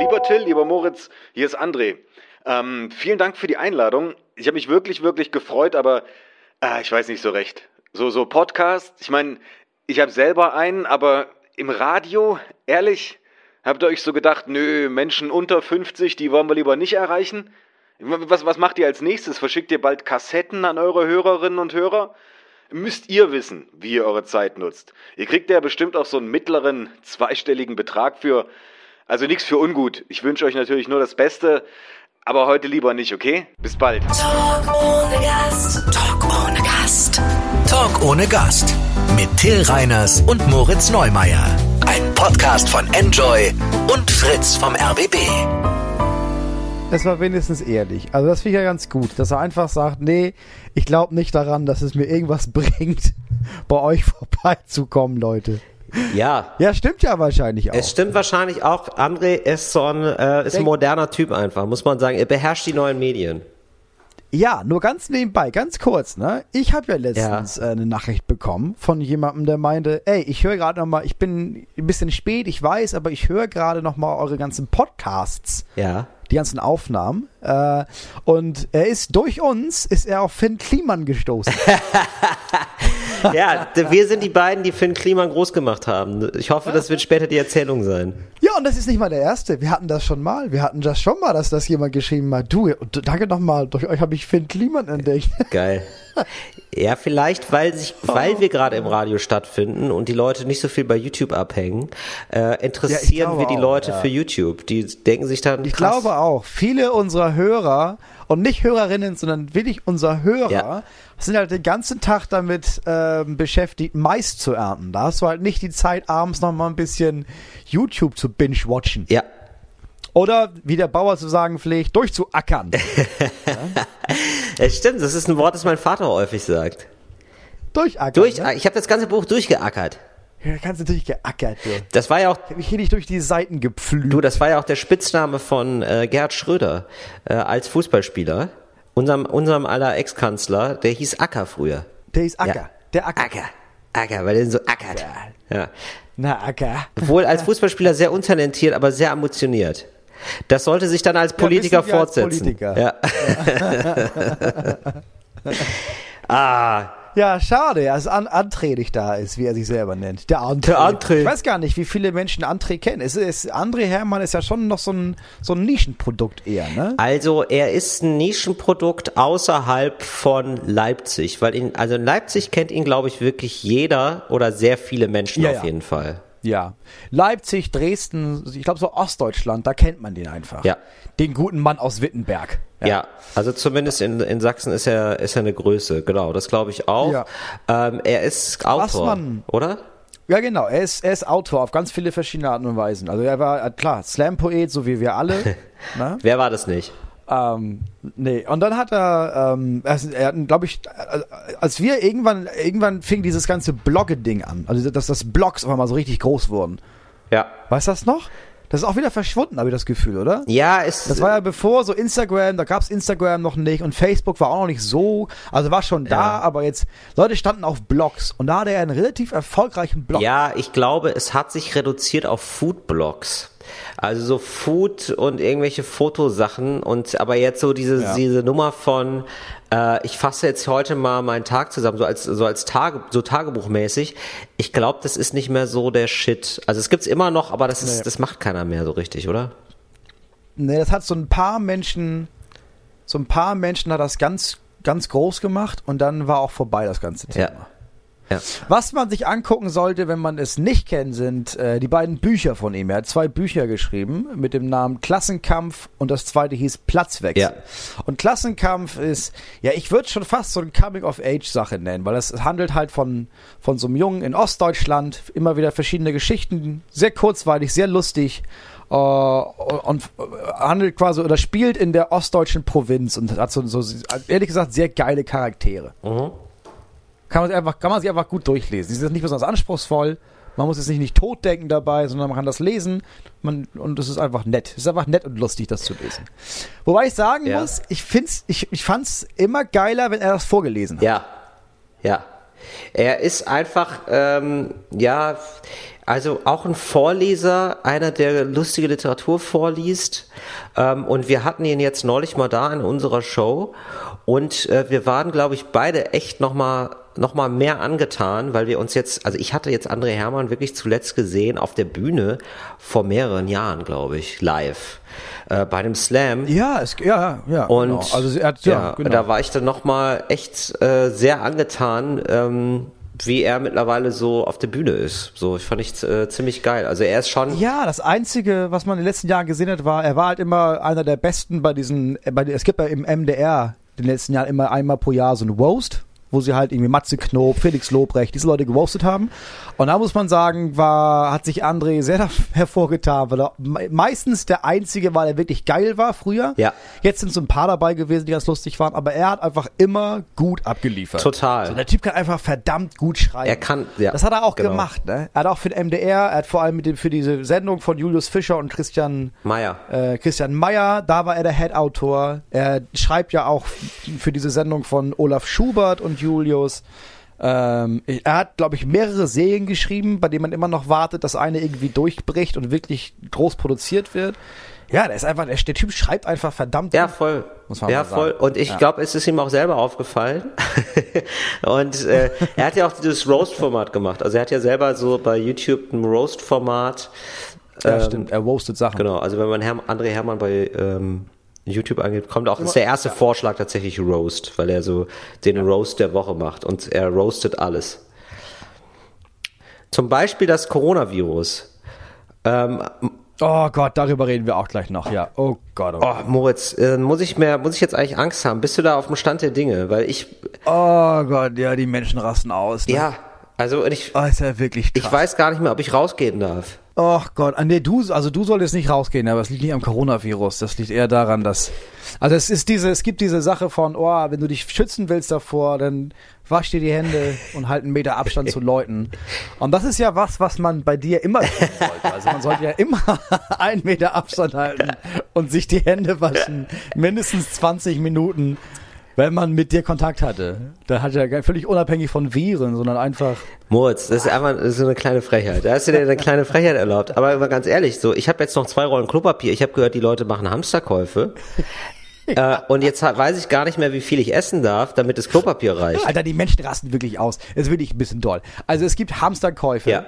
Lieber Till, lieber Moritz, hier ist André. Ähm, vielen Dank für die Einladung. Ich habe mich wirklich, wirklich gefreut, aber äh, ich weiß nicht so recht. So, so Podcast, ich meine, ich habe selber einen, aber im Radio, ehrlich, habt ihr euch so gedacht, nö, Menschen unter 50, die wollen wir lieber nicht erreichen? Was, was macht ihr als nächstes? Verschickt ihr bald Kassetten an eure Hörerinnen und Hörer? Müsst ihr wissen, wie ihr eure Zeit nutzt. Ihr kriegt ja bestimmt auch so einen mittleren zweistelligen Betrag für. Also nichts für ungut. Ich wünsche euch natürlich nur das Beste, aber heute lieber nicht, okay? Bis bald. Talk ohne Gast. Talk ohne Gast. Talk ohne Gast. Mit Till Reiners und Moritz Neumeier. Ein Podcast von Enjoy und Fritz vom RBB. Es war wenigstens ehrlich. Also das finde ich ja ganz gut, dass er einfach sagt, nee, ich glaube nicht daran, dass es mir irgendwas bringt, bei euch vorbeizukommen, Leute. Ja. Ja, stimmt ja wahrscheinlich auch. Es stimmt wahrscheinlich auch. André ist so ein, äh, ist ein moderner Typ einfach, muss man sagen. Er beherrscht die neuen Medien. Ja, nur ganz nebenbei, ganz kurz, ne? Ich habe ja letztens Ja. Äh, eine Nachricht bekommen von jemandem, der meinte, ey, ich höre gerade noch mal, ich bin ein bisschen spät, ich weiß, aber ich höre gerade noch mal eure ganzen Podcasts, Ja. die ganzen Aufnahmen. Äh, und er ist durch uns, ist er auf Finn Kliman gestoßen. Ja, wir sind die beiden, die Finn Kliman groß gemacht haben. Ich hoffe, das wird später die Erzählung sein. Ja, und das ist nicht mal der erste. Wir hatten das schon mal. Wir hatten das schon mal, dass das jemand geschrieben hat. Du, danke nochmal, durch euch habe ich Finn Kliman entdeckt. Geil. Ja, vielleicht, weil sich, weil wir gerade im Radio stattfinden und die Leute nicht so viel bei YouTube abhängen, äh, interessieren glaube wir die auch, Leute ja. für YouTube. Die denken sich dann, Ich krass, glaube auch, viele unserer Hörer und nicht Hörerinnen, sondern wirklich unser Hörer Ja. sind halt den ganzen Tag damit ähm, beschäftigt, Mais zu ernten. Da hast du halt nicht die Zeit, abends noch mal ein bisschen YouTube zu binge-watchen. Ja, Oder, wie der Bauer zu sagen pflegt, durchzuackern. es stimmt. Das ist ein Wort, das mein Vater häufig sagt. Durchackern. Durch, ne? ich habe das ganze Buch durchgeackert. Ja, ganz natürlich geackert, du. Das war ja auch Ich hab mich hier nicht durch die Seiten gepflügt. Du, das war ja auch der Spitzname von äh, Gerhard Schröder äh, als Fußballspieler. Unserem, unserem aller Ex-Kanzler, der hieß Acker früher. der ist Acker. Ja. Der Acker. Acker. Acker, weil der so ackert. Ja. Na, Acker. Wohl als Fußballspieler sehr untalentiert, aber sehr ambitioniert. Das sollte sich dann als Politiker wissen wir als fortsetzen. Politiker. Ja. ah, Ja, schade, dass An André nicht da ist, wie er sich selber nennt. Der André. Der André. Ich weiß gar nicht, wie viele Menschen André kennen. Es ist, André Hermann ist ja schon noch so ein, so ein Nischenprodukt eher, ne? Also er ist ein Nischenprodukt außerhalb von Leipzig, weil ihn, also in Leipzig kennt ihn, glaube ich, wirklich jeder oder sehr viele Menschen Ja, auf ja. jeden Fall. Ja. Leipzig, Dresden, ich glaube so Ostdeutschland, da kennt man den einfach. Ja. Den guten Mann aus Wittenberg. Ja, also zumindest in, in Sachsen ist er, ist er eine Größe, genau, das glaube ich auch. Ja. Ähm, er ist Autor, man- oder? Ja, genau. Er ist, er ist Autor auf ganz viele verschiedene Arten und Weisen. Also er war, äh, klar, Slam-Poet, so wie wir alle. ne? Wer war das nicht? Ähm, nee, und dann hat er, ähm, er, er hat, glaube ich, äh, als wir irgendwann, irgendwann fing dieses ganze Blogge-Ding an, also dass das Blogs auf einmal so richtig groß wurden. Ja. Weißt du das noch? Das ist auch wieder verschwunden, habe ich das Gefühl, oder? Ja, ist, Das war ja bevor so Instagram, da gab's Instagram noch nicht und Facebook war auch noch nicht so, also war schon da, Ja. aber jetzt, Leute standen auf Blogs und da hatte er einen relativ erfolgreichen Blog. ja, ich glaube, es hat sich reduziert auf Foodblogs. Also so Food und irgendwelche Fotosachen und aber jetzt so diese, Ja. diese Nummer von äh, ich fasse jetzt heute mal meinen Tag zusammen, so als so als Tage, so Tagebuchmäßig. Ich glaube, das ist nicht mehr so der Shit. Also es gibt's immer noch, aber das ist, Nee. das macht keiner mehr so richtig, oder? Nee, das hat so ein paar Menschen, so ein paar Menschen hat das ganz, ganz groß gemacht und dann war auch vorbei das ganze Thema. Ja. Ja. Was man sich angucken sollte, wenn man es nicht kennt, sind äh, die beiden Bücher von ihm. Er hat zwei Bücher geschrieben mit dem Namen Klassenkampf und das zweite hieß Platzwechsel. Ja. Und Klassenkampf ist, ja, ich würde schon fast so eine Coming-of-Age-Sache nennen, weil es handelt halt von, von so einem Jungen in Ostdeutschland, immer wieder verschiedene Geschichten, sehr kurzweilig, sehr lustig äh, und äh, handelt quasi oder spielt in der ostdeutschen Provinz und hat so, so ehrlich gesagt sehr geile Charaktere. Kann man, sich einfach, kann man sich einfach gut durchlesen. Sie sind nicht besonders anspruchsvoll. Man muss jetzt nicht, nicht totdenken dabei, sondern man kann das lesen man, und es ist einfach nett. Es ist einfach nett und lustig, das zu lesen. Wobei ich sagen Ja. muss, ich, find's, ich, ich fand es immer geiler, wenn er das vorgelesen hat. Ja, ja. Er ist einfach, ähm, ja, Also auch ein Vorleser, einer, der lustige Literatur vorliest. Ähm, und wir hatten ihn jetzt neulich mal da in unserer Show. Und äh, wir waren, glaube ich, beide echt nochmal noch mal mehr angetan, weil wir uns jetzt, also ich hatte jetzt André Hermann wirklich zuletzt gesehen auf der Bühne vor mehreren Jahren, glaube ich, live. Äh, bei dem Slam. Ja, es, ja, ja. Und genau. also er hat, ja, ja, genau. da war ich dann nochmal echt äh, sehr angetan, ähm, wie er mittlerweile so auf der Bühne ist. So, ich fand ich äh, ziemlich geil. Also er ist schon. Ja, das Einzige, was man in den letzten Jahren gesehen hat, war, er war halt immer einer der Besten bei diesen, bei, es gibt ja im MDR den letzten Jahren immer einmal pro Jahr so ein Roast, wo sie halt irgendwie Matze Knob, Felix Lobrecht, diese Leute geroastet haben. Und da muss man sagen, war, hat sich André sehr hervorgetan, weil er me- meistens der Einzige war, der wirklich geil war früher. Ja. Jetzt sind so ein paar dabei gewesen, die ganz lustig waren, aber er hat einfach immer gut abgeliefert. Total. So, der Typ kann einfach verdammt gut schreiben. Er kann- ja, Das hat er auch genau. gemacht, ne? Er hat auch für den MDR, er hat vor allem mit dem, für diese Sendung von Julius Fischer und Christian Meier. äh, Christian Meyer, da war er der Head-Autor. Er schreibt ja auch für diese Sendung von Olaf Schubert und Julius. Ähm, er hat, glaube ich, mehrere Serien geschrieben, bei denen man immer noch wartet, dass eine irgendwie durchbricht und wirklich groß produziert wird. Ja, der ist einfach, der, der Typ schreibt einfach verdammt. Ja, voll. Muss man ja, voll. Und ich Ja. glaube, es ist ihm auch selber aufgefallen. und äh, er hat ja auch dieses Roast-Format gemacht. Also er hat ja selber so bei YouTube ein Roast-Format. Ja, ähm, stimmt. Er roastet Sachen. Genau, also wenn man Herm André Hermann bei ähm, YouTube angeht, kommt auch, ist der erste Vorschlag tatsächlich Roast, weil er so den Roast der Woche macht und er roastet alles. Zum Beispiel das Coronavirus. Ähm, Oh Gott, darüber reden wir auch gleich noch. Ja. Oh Gott. Oh, oh, Moritz, äh, muss ich mehr, muss ich jetzt eigentlich Angst haben? Bist du da auf dem Stand der Dinge? Weil ich, oh Gott, ja, die Menschen rasten aus. Ne? ja, also ich, Oh, ist ja wirklich krass. ich weiß gar nicht mehr, ob ich rausgehen darf. Oh Gott, ah, nee, du, also du solltest nicht rausgehen, aber es liegt nicht am Coronavirus. Das liegt eher daran, dass, also es ist diese, es gibt diese Sache von, oh, wenn du dich schützen willst davor, dann wasch dir die Hände und halt einen Meter Abstand zu Leuten. Und das ist ja was, was man bei dir immer tun sollte. Also man sollte ja immer einen Meter Abstand halten und sich die Hände waschen. Mindestens 20 Minuten, wenn man mit dir Kontakt hatte. Da hat ja gar- völlig unabhängig von Viren, sondern einfach, Moritz, das ist einfach so eine kleine Frechheit. Da hast du dir eine kleine Frechheit erlaubt. Aber mal ganz ehrlich, so, ich habe jetzt noch zwei Rollen Klopapier. Ich habe gehört, die Leute machen Hamsterkäufe. äh, und jetzt weiß ich gar nicht mehr, wie viel ich essen darf, damit das Klopapier reicht. Alter, die Menschen rasten wirklich aus. Es ist wirklich ein bisschen doll. Also es gibt Hamsterkäufe. Ja.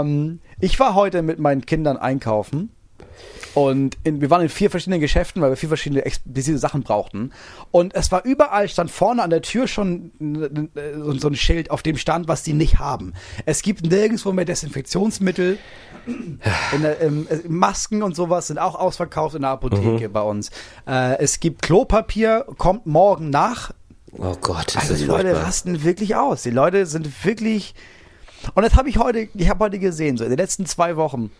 Ähm, ich war heute mit meinen Kindern einkaufen und in, wir waren in vier verschiedenen Geschäften, weil wir vier verschiedene explizite Sachen brauchten. Und es war überall, stand vorne an der Tür schon so, ein Schild, auf dem stand, was die nicht haben. Es gibt nirgendwo mehr Desinfektionsmittel. In der, ähm, äh, Masken und sowas sind auch ausverkauft in der Apotheke bei uns. Äh, es gibt Klopapier, kommt morgen nach. Oh Gott, Also die Leute furchtbar. rasten wirklich aus. Die Leute sind wirklich. Und das habe ich heute, ich habe heute gesehen, so in den letzten zwei Wochen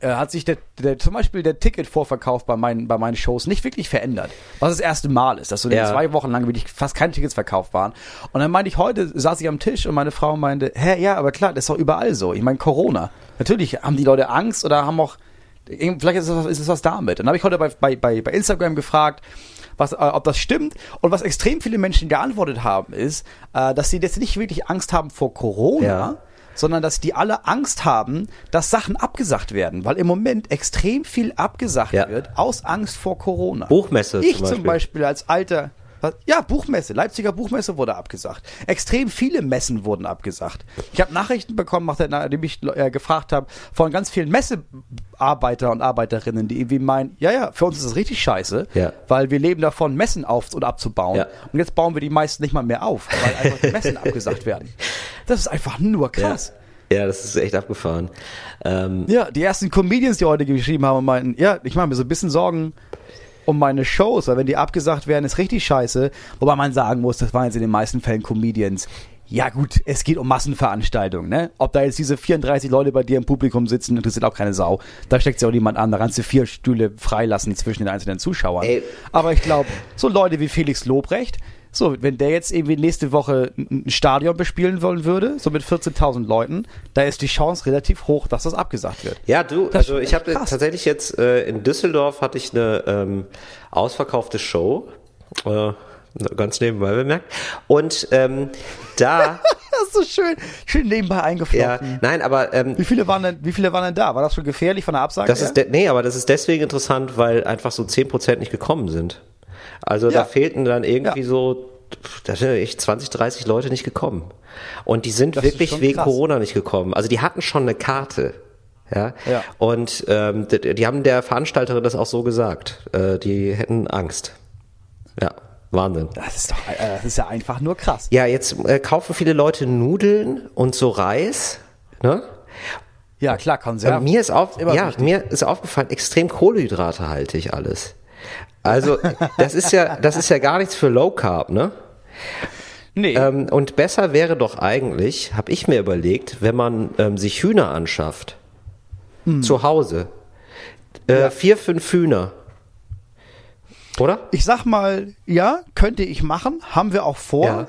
äh, hat sich der, der, zum Beispiel der Ticketvorverkauf bei meinen, bei meinen Shows nicht wirklich verändert. Was das erste Mal ist, dass so Ja. zwei Wochen lang wirklich fast keine Tickets verkauft waren. Und dann meinte ich, heute saß ich am Tisch und meine Frau meinte, hä, ja, aber klar, das ist doch überall so. Ich meine, Corona. Natürlich haben die Leute Angst oder haben auch, vielleicht ist es, was- ist es was damit. Dann habe ich heute bei, bei, bei, bei Instagram gefragt, was, äh, ob das stimmt. Und was extrem viele Menschen geantwortet haben, ist, äh, dass sie jetzt nicht wirklich Angst haben vor Corona, Ja. Sondern dass die alle Angst haben, dass Sachen abgesagt werden, weil im Moment extrem viel abgesagt Ja. wird aus Angst vor Corona. Buchmesse Ich zum zum Beispiel. Beispiel als alter ja, Buchmesse, Leipziger Buchmesse wurde abgesagt. Extrem viele Messen wurden abgesagt. Ich habe Nachrichten bekommen, nachdem ich äh, gefragt habe, von ganz vielen Messearbeiter und Arbeiterinnen, die irgendwie meinen, ja, ja, für uns ist das richtig scheiße, Ja. weil wir leben davon, Messen auf- und abzubauen. Ja. Und jetzt bauen wir die meisten nicht mal mehr auf, weil einfach die Messen abgesagt werden. Das ist einfach nur krass. Ja. ja, das ist echt abgefahren. Ähm, Ja, die ersten Comedians, die heute geschrieben haben, meinten, ja, ich mache mir so ein bisschen Sorgen um meine Shows, weil wenn die abgesagt werden, ist richtig scheiße. Wobei man sagen muss, das waren jetzt in den meisten Fällen Comedians. Ja gut, es geht um Massenveranstaltungen, ne? Ob da jetzt diese 34 Leute bei dir im Publikum sitzen, interessiert auch keine Sau. Da steckt sich auch niemand an. Da kannst du vier Stühle freilassen zwischen den einzelnen Zuschauern. Ey. Aber ich glaube, so Leute wie Felix Lobrecht, so, wenn der jetzt irgendwie nächste Woche ein Stadion bespielen wollen würde, so mit 14.000 Leuten, da ist die Chance relativ hoch, dass das abgesagt wird. Ja, du, Das also ich habe tatsächlich jetzt äh, in Düsseldorf hatte ich eine ähm, ausverkaufte Show. Äh, ganz nebenbei bemerkt. Und ähm, da, Das ist so schön, schön nebenbei ja, eingeflochten. nein, aber ähm, Wie viele waren denn, wie viele waren denn da? War das schon gefährlich von der Absage? das her? ist, nee, aber das ist deswegen interessant, weil einfach so 10% nicht gekommen sind. Also da Ja. fehlten dann irgendwie Ja. so, da sind echt 20, 30 Leute nicht gekommen. Und die sind Das wirklich wegen krass. Corona nicht gekommen. Also die hatten schon eine Karte. Ja. Ja. Und ähm, die, die haben der Veranstalterin das auch so gesagt. Äh, die hätten Angst. Ja, Wahnsinn. das ist doch, äh, das ist ja einfach nur krass. Ja, jetzt äh, kaufen viele Leute Nudeln und so Reis. Ne? Ja, klar, Konserven. Und mir ist auf, ja, wichtig. mir ist aufgefallen, extrem kohlenhydratehaltig alles. Also, das ist ja, das ist ja gar nichts für Low Carb, ne? Nee. Ähm, und besser wäre doch eigentlich, habe ich mir überlegt, wenn man ähm, sich Hühner anschafft. Hm. Zu Hause. Äh, Vier, fünf Hühner. Oder? ich sag mal, ja, könnte ich machen, haben wir auch vor. Ja.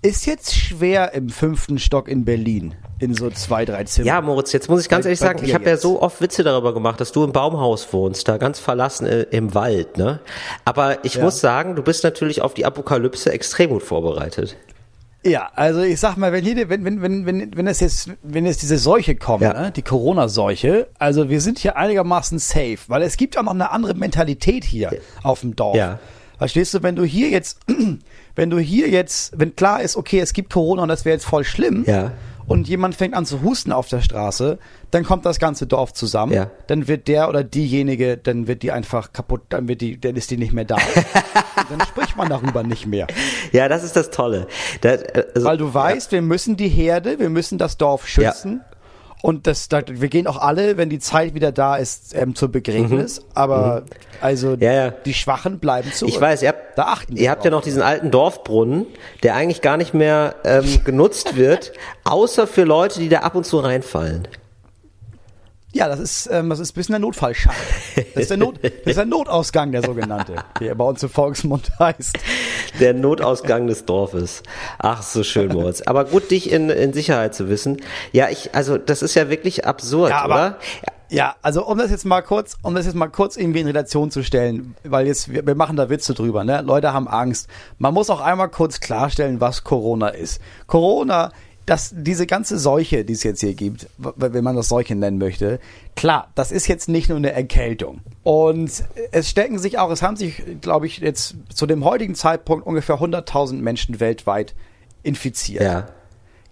Ist jetzt schwer im fünften Stock in Berlin, in so zwei, drei Zimmern. Ja, Moritz, jetzt muss ich ganz Bei- ehrlich sagen, ich habe ja so oft Witze darüber gemacht, dass du im Baumhaus wohnst, da ganz verlassen äh, im Wald, ne? Aber ich Ja. muss sagen, du bist natürlich auf die Apokalypse extrem gut vorbereitet. Ja, also ich sag mal, wenn jede, wenn, wenn, wenn, wenn, wenn es jetzt, wenn jetzt diese Seuche kommt, Ja. ne, die Corona-Seuche, also wir sind hier einigermaßen safe, weil es gibt auch noch eine andere Mentalität hier auf dem Dorf. Ja. Verstehst du, wenn du hier jetzt, wenn du hier jetzt, wenn klar ist, okay, es gibt Corona und das wäre jetzt voll schlimm, Ja. Und jemand fängt an zu husten auf der Straße, dann kommt das ganze Dorf zusammen, Ja. dann wird der oder diejenige, dann wird die einfach kaputt, dann wird die, dann ist die nicht mehr da. Dann spricht man darüber nicht mehr. Ja, das ist das Tolle. Da, äh, also, Weil du weißt, wir müssen die Herde, wir müssen das Dorf schützen. Und das, da, wir gehen auch alle, wenn die Zeit wieder da ist, ähm, zur Begräbnis. Aber also Mhm. Ja, ja. die Schwachen bleiben zurück. Ich weiß, ihr habt, da achten ihr habt ja noch diesen alten Dorfbrunnen, der eigentlich gar nicht mehr ähm, genutzt wird, außer für Leute, die da ab und zu reinfallen. Ja, das ist, ähm, das ist ein bisschen der Notfallschacht. Das ist der, Not, das ist der Notausgang, der sogenannte, wie er bei uns im Volksmund heißt. Der Notausgang des Dorfes. Ach, so schön, Moritz. Aber gut, dich in, in Sicherheit zu wissen. Ja, ich, also, das ist ja wirklich absurd, Ja, aber- oder? Ja, also um das jetzt mal kurz, um das jetzt mal kurz irgendwie in Relation zu stellen, weil jetzt wir, wir machen da Witze drüber, ne? Leute haben Angst. Man muss auch einmal kurz klarstellen, was Corona ist. Corona, das diese ganze Seuche, die es jetzt hier gibt, wenn man das Seuche nennen möchte, klar, das ist jetzt nicht nur eine Erkältung. Und es stecken sich auch, es haben sich, glaube ich, jetzt zu dem heutigen Zeitpunkt ungefähr 100.000 Menschen weltweit infiziert. Ja.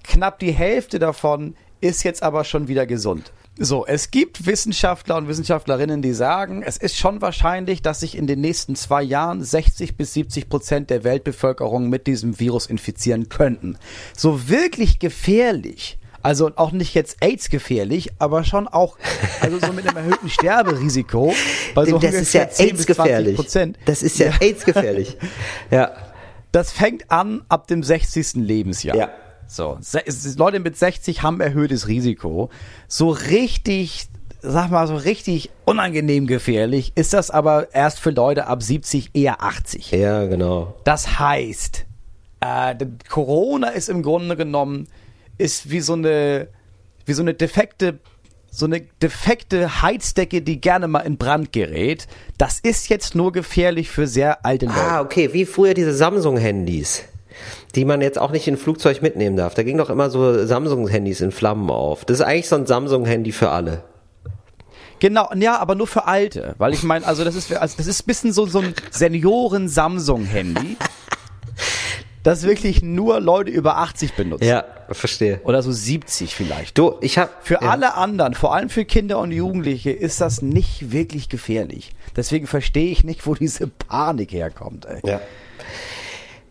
Knapp die Hälfte davon ist jetzt aber schon wieder gesund. So, es gibt Wissenschaftler und Wissenschaftlerinnen, die sagen, es ist schon wahrscheinlich, dass sich in den nächsten zwei Jahren 60 bis 70 Prozent der Weltbevölkerung mit diesem Virus infizieren könnten. So wirklich gefährlich, also auch nicht jetzt AIDS gefährlich, aber schon auch, also so mit einem erhöhten Sterberisiko. Bei so das ist ja ungefähr 10 AIDS bis 20 gefährlich. Das ist ja, AIDS gefährlich. Ja. Das fängt an ab dem 60. Lebensjahr. Ja. So, Leute mit 60 haben erhöhtes Risiko. So richtig, sag mal, so richtig unangenehm gefährlich ist das aber erst für Leute ab 70, eher 80. Ja, genau. Das heißt, äh, Corona ist im Grunde genommen, ist wie so eine, wie so eine defekte, so eine defekte Heizdecke, die gerne mal in Brand gerät. Das ist jetzt nur gefährlich für sehr alte Leute. Ah, okay, wie früher diese Samsung-Handys, die man jetzt auch nicht in ein Flugzeug mitnehmen darf. Da ging doch immer so Samsung-Handys in Flammen auf. Das ist eigentlich so ein Samsung-Handy für alle. Genau, ja, aber nur für Alte, weil ich meine, also das ist, also das ist ein bisschen so, so ein Senioren-Samsung-Handy, das wirklich nur Leute über 80 benutzen. Ja, verstehe. Oder so 70 vielleicht. Du, ich hab Für ja. alle anderen, vor allem für Kinder und Jugendliche, ist das nicht wirklich gefährlich. Deswegen verstehe ich nicht, wo diese Panik herkommt. Ey. Ja.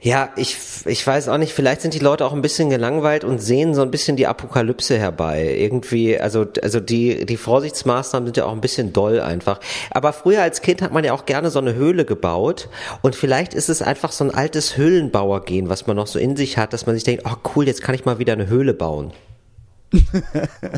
Ja, ich, ich weiß auch nicht, vielleicht sind die Leute auch ein bisschen gelangweilt und sehen so ein bisschen die Apokalypse herbei. Irgendwie, also, also die, die Vorsichtsmaßnahmen sind ja auch ein bisschen doll einfach. Aber früher als Kind hat man ja auch gerne so eine Höhle gebaut und vielleicht ist es einfach so ein altes Höhlenbauergehen, was man noch so in sich hat, dass man sich denkt, oh cool, jetzt kann ich mal wieder eine Höhle bauen.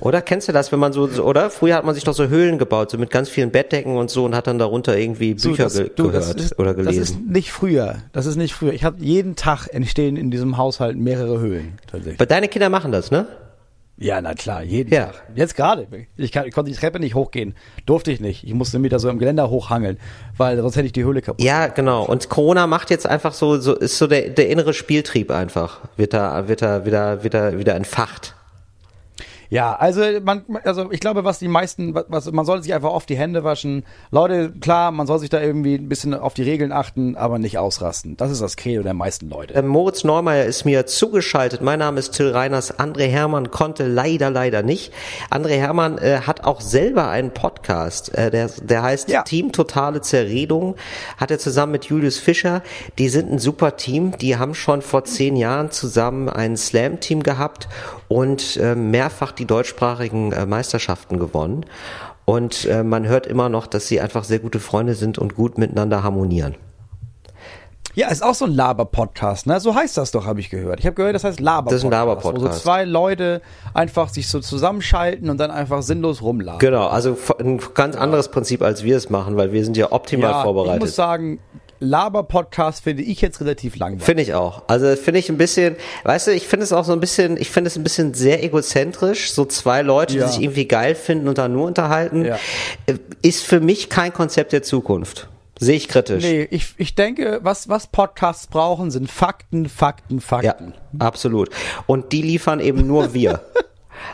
Oder kennst du das, wenn man so, so- oder? Früher hat man sich doch so Höhlen gebaut, so mit ganz vielen Bettdecken und so und hat dann darunter irgendwie So, Bücher das- ge du, das gehört ist- oder Das ist gelesen. nicht früher. Das ist nicht früher. Ich habe jeden Tag entstehen in diesem Haushalt mehrere Höhlen tatsächlich. Aber deine Kinder machen das, ne? Ja, na klar, jeden Ja. Tag. Jetzt gerade. Ich, kann, ich konnte die Treppe nicht hochgehen. Durfte ich nicht. Ich musste mich da so im Geländer hochhangeln, weil sonst hätte ich die Höhle kaputt. Ja, genau. Und Corona macht jetzt einfach so, so ist so der, der innere Spieltrieb einfach. Wird da, wird da wieder, wieder, wieder entfacht. Ja, also man, also ich glaube, was die meisten, was man sollte sich einfach oft die Hände waschen. Leute, klar, man soll sich da irgendwie ein bisschen auf die Regeln achten, aber nicht ausrasten. Das ist das Credo der meisten Leute. Äh, Moritz Neumeier ist mir zugeschaltet. Mein Name ist Till Reiners. André Hermann konnte leider, leider nicht. André Hermann äh, hat auch selber einen Podcast, äh, der, der heißt Ja. Team Totale Zerredung. Hat er zusammen mit Julius Fischer. Die sind ein super Team. Die haben schon vor zehn Jahren zusammen ein Slam-Team gehabt und äh, mehrfach die deutschsprachigen äh, Meisterschaften gewonnen. Und äh, man hört immer noch, dass sie einfach sehr gute Freunde sind und gut miteinander harmonieren. Ja, ist auch so ein Laber-Podcast, ne? So heißt das doch, habe ich gehört. Ich habe gehört, das heißt Laber-Podcast. Das ist ein Laber-Podcast. Wo so zwei Leute einfach sich so zusammenschalten und dann einfach sinnlos rumlabern. Genau, also ein ganz anderes Prinzip, als wir es machen, weil wir sind ja optimal ja, ich vorbereitet. muss sagen, Laber-Podcast finde ich jetzt relativ langweilig. Finde ich auch. Also finde ich ein bisschen, weißt du, ich finde es auch so ein bisschen, ich finde es ein bisschen sehr egozentrisch, so zwei Leute, Ja. die sich irgendwie geil finden und da nur unterhalten, Ja. äh, ist für mich kein Konzept der Zukunft. Sehe ich kritisch. Nee, ich, ich denke, was, was Podcasts brauchen, sind Fakten, Fakten, Ja, Fakten. absolut. Und die liefern eben nur wir.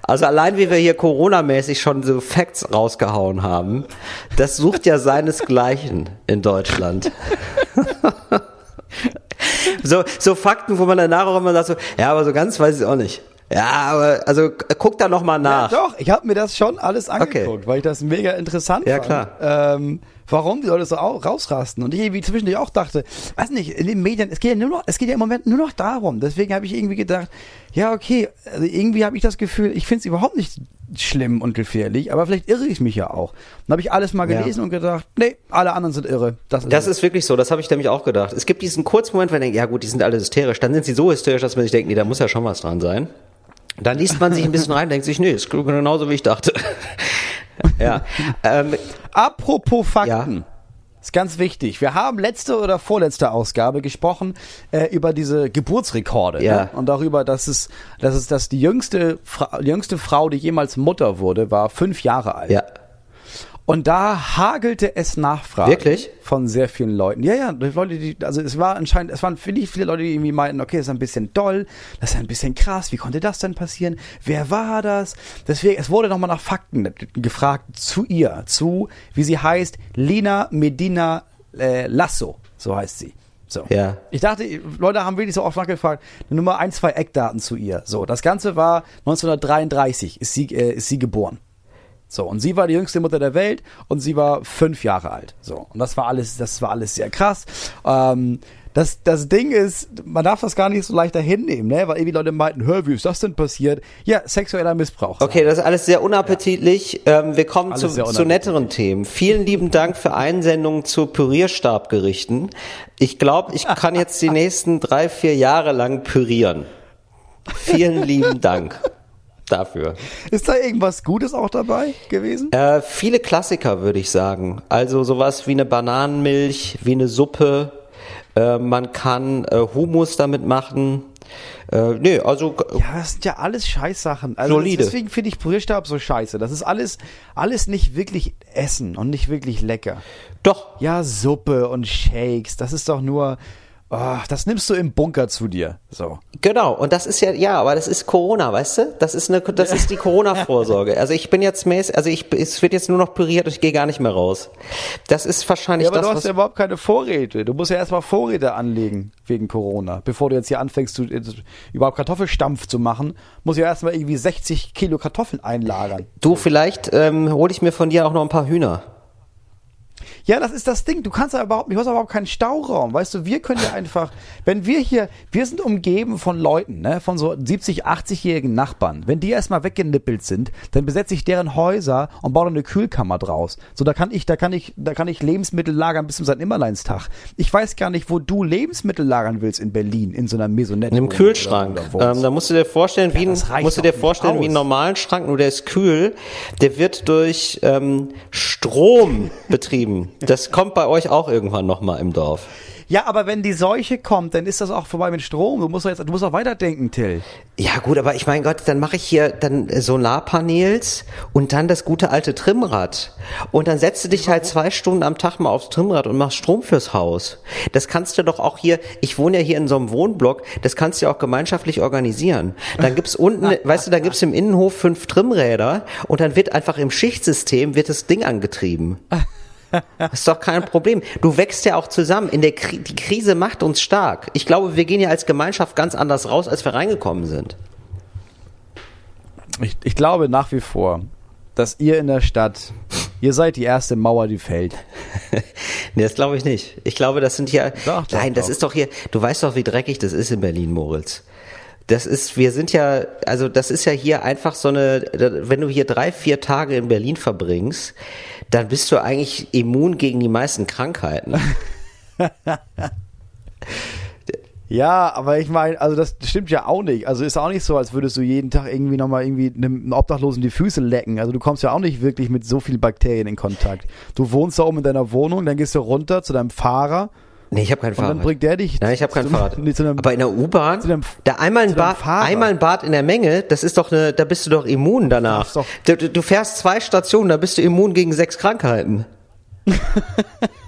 Also allein wie wir hier Corona-mäßig schon so Facts rausgehauen haben, das sucht ja seinesgleichen in Deutschland. so, so Fakten, wo man danach auch immer sagt so, ja, aber so ganz weiß ich auch nicht. Ja, aber also guck da noch mal nach. Ja, doch, ich habe mir das schon alles angeguckt, weil ich das mega interessant Ja, fand. klar. Ähm, warum die Leute so au rausrasten. Und ich irgendwie zwischendurch auch dachte, weiß nicht, in den Medien, es geht ja nur noch, es geht ja im Moment nur noch darum. Deswegen habe ich irgendwie gedacht, ja, okay, also irgendwie habe ich das Gefühl, ich finde es überhaupt nicht schlimm und gefährlich, aber vielleicht irre ich mich ja auch. Dann habe ich alles mal Ja. gelesen und gedacht, nee, alle anderen sind irre. Das ist, Das ist wirklich so, das habe ich nämlich auch gedacht. Es gibt diesen Kurzmoment, wenn man denkt, ja gut, die sind alle hysterisch. Dann sind sie so hysterisch, dass man sich denkt, nee, da muss ja schon was dran sein. Dann liest man sich ein bisschen rein, denkt sich, nee, ist genauso wie ich dachte. Ja. Ähm, Apropos Fakten. Ja. Ist ganz wichtig. Wir haben letzte oder vorletzte Ausgabe gesprochen äh, über diese Geburtsrekorde Ja. ne? und darüber, dass es, dass es, dass die jüngste, Fra jüngste Frau, die jemals Mutter wurde, war fünf Jahre alt. ja. Und da hagelte es Nachfragen. Wirklich? Von sehr vielen Leuten. Ja, ja, Leute, die, also es war anscheinend, es waren viele, viele Leute, die irgendwie meinten, okay, das ist ein bisschen doll, das ist ein bisschen krass, wie konnte das denn passieren? Wer war das? Deswegen, es wurde nochmal nach Fakten gefragt zu ihr, zu, wie sie heißt, Lina Medina äh, Lasso, so heißt sie. So. Ja. Ich dachte, Leute haben wirklich so oft nachgefragt, nur mal ein, zwei Eckdaten zu ihr. So, das Ganze war 1933, ist sie, äh, ist sie geboren. So, und sie war die jüngste Mutter der Welt und sie war fünf Jahre alt. So, und das war alles, das war alles sehr krass. Ähm, das, das Ding ist, man darf das gar nicht so leicht dahin nehmen, ne? Weil irgendwie Leute meinten, hör, wie ist das denn passiert? Ja, sexueller Missbrauch. Okay, das ist alles sehr unappetitlich. Ähm, wir kommen zu, zu netteren Themen. Vielen lieben Dank für Einsendungen zu Pürierstabgerichten. Ich glaube, ich kann jetzt die nächsten drei, vier Jahre lang pürieren. Vielen lieben Dank dafür. Ist da irgendwas Gutes auch dabei gewesen? Äh, viele Klassiker, würde ich sagen. Also sowas wie eine Bananenmilch, wie eine Suppe. Äh, man kann äh, Hummus damit machen. Äh, nee, also Ja, das sind ja alles Scheißsachen. Also Solide. deswegen finde ich Pürierstab so scheiße. Das ist alles, alles nicht wirklich Essen und nicht wirklich lecker. doch. Ja, Suppe und Shakes, das ist doch nur, oh, das nimmst du im Bunker zu dir. So. Genau, und das ist ja, ja, aber das ist Corona, weißt du? Das ist eine, das ist die Corona-Vorsorge. Also ich bin jetzt mäßig, also ich, es wird jetzt nur noch püriert und ich gehe gar nicht mehr raus. Das ist wahrscheinlich Ja, aber das, du hast ja überhaupt keine Vorräte. Du musst ja erstmal Vorräte anlegen wegen Corona. Bevor du jetzt hier anfängst, zu, überhaupt Kartoffelstampf zu machen, musst du ja erstmal irgendwie 60 Kilo Kartoffeln einlagern. du, vielleicht ähm, hole ich mir von dir auch noch ein paar Hühner. Ja, das ist das Ding. Du kannst ja überhaupt, du hast überhaupt keinen Stauraum. Weißt du, wir können ja einfach, wenn wir hier, wir sind umgeben von Leuten, ne, von so 70, 80-jährigen Nachbarn. Wenn die erstmal weggenippelt sind, dann besetze ich deren Häuser und baue dann eine Kühlkammer draus. So, da kann ich, da kann ich, da kann ich Lebensmittel lagern bis zum St. Nimmerleinstag. Ich weiß gar nicht, wo du Lebensmittel lagern willst in Berlin, in so einer Maisonette. In einem Kühlschrank. Ähm, da musst du dir vorstellen, wie, ein, musst du dir vorstellen, wie einen normalen Schrank, nur der ist kühl. Der wird durch ähm, Strom betrieben. Das kommt bei euch auch irgendwann nochmal im Dorf. Ja, aber wenn die Seuche kommt, dann ist das auch vorbei mit Strom. Du musst doch jetzt, du musst auch weiterdenken, Till. Ja gut, aber ich mein Gott, dann mache ich hier dann Solarpanels und dann das gute alte Trimmrad. Und dann setzt du dich halt zwei Stunden am Tag mal aufs Trimmrad und machst Strom fürs Haus. Das kannst du doch auch hier, ich wohne ja hier in so einem Wohnblock, das kannst du ja auch gemeinschaftlich organisieren. Dann gibt's unten, weißt du, dann gibt's im Innenhof fünf Trimmräder und dann wird einfach im Schichtsystem wird das Ding angetrieben. Das ist doch kein Problem. Du wächst ja auch zusammen. In der Kri die Krise macht uns stark. Ich glaube, wir gehen ja als Gemeinschaft ganz anders raus, als wir reingekommen sind. Ich, ich glaube nach wie vor, dass ihr in der Stadt, ihr seid die erste Mauer, die fällt. nee, das glaube ich nicht. Ich glaube, das sind hier. Doch, doch, nein, das doch. ist doch hier. Du weißt doch, wie dreckig das ist in Berlin, Moritz. Das ist, wir sind ja, also das ist ja hier einfach so eine, wenn du hier drei, vier Tage in Berlin verbringst, dann bist du eigentlich immun gegen die meisten Krankheiten. Ja, aber ich meine, also das stimmt ja auch nicht. Also ist auch nicht so, als würdest du jeden Tag irgendwie nochmal irgendwie einem Obdachlosen die Füße lecken. Also du kommst ja auch nicht wirklich mit so vielen Bakterien in Kontakt. Du wohnst da oben in deiner Wohnung, dann gehst du runter zu deinem Fahrer Nee, ich habe kein und Fahrrad. dann bringt der dich. Nein, ich habe kein Fahrrad. Nee, einem, Aber in der U-Bahn, da einmal ein Bad, einmal ein Bad in der Menge, das ist doch eine, da bist du doch immun danach. du, du fährst zwei Stationen, da bist du immun gegen sechs Krankheiten.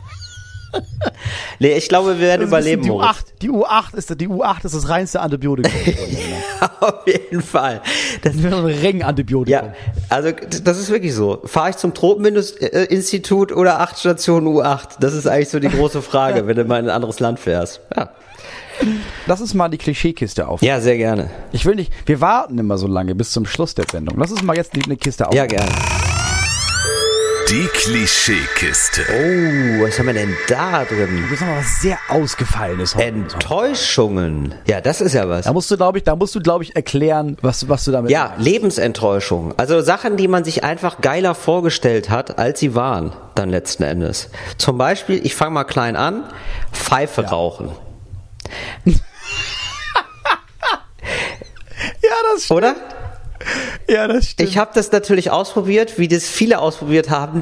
nee, ich glaube, wir werden überleben, die Moritz. U8, die U8 ist die U8 ist das reinste Antibiotikum. Auf jeden Fall. Das, so ein Ring-Antibiotikum. ja, also das ist wirklich so. Fahre ich zum Tropeninstitut oder acht Stationen U8? Das ist eigentlich so die große Frage, wenn du mal in ein anderes Land fährst. Ja, Lass uns mal die Klischeekiste auf. ja sehr gerne. Ich will nicht, wir warten immer so lange bis zum Schluss der Sendung. Lass uns mal jetzt die- eine Kiste auf. Ja, gerne. Die Klischeekiste. Oh, was haben wir denn da drin? Das ist noch was sehr Ausgefallenes heute. Enttäuschungen. Ja, das ist ja was. Da musst du, glaube ich, da musst du, glaube ich, erklären, was, was du damit Ja, Lebensenttäuschung. Also Sachen, die man sich einfach geiler vorgestellt hat, als sie waren, dann letzten Endes. Zum Beispiel, ich fange mal klein an, Pfeife rauchen. Ja, das stimmt. Oder? Ja, das stimmt. Ich habe das natürlich ausprobiert, wie das viele ausprobiert haben.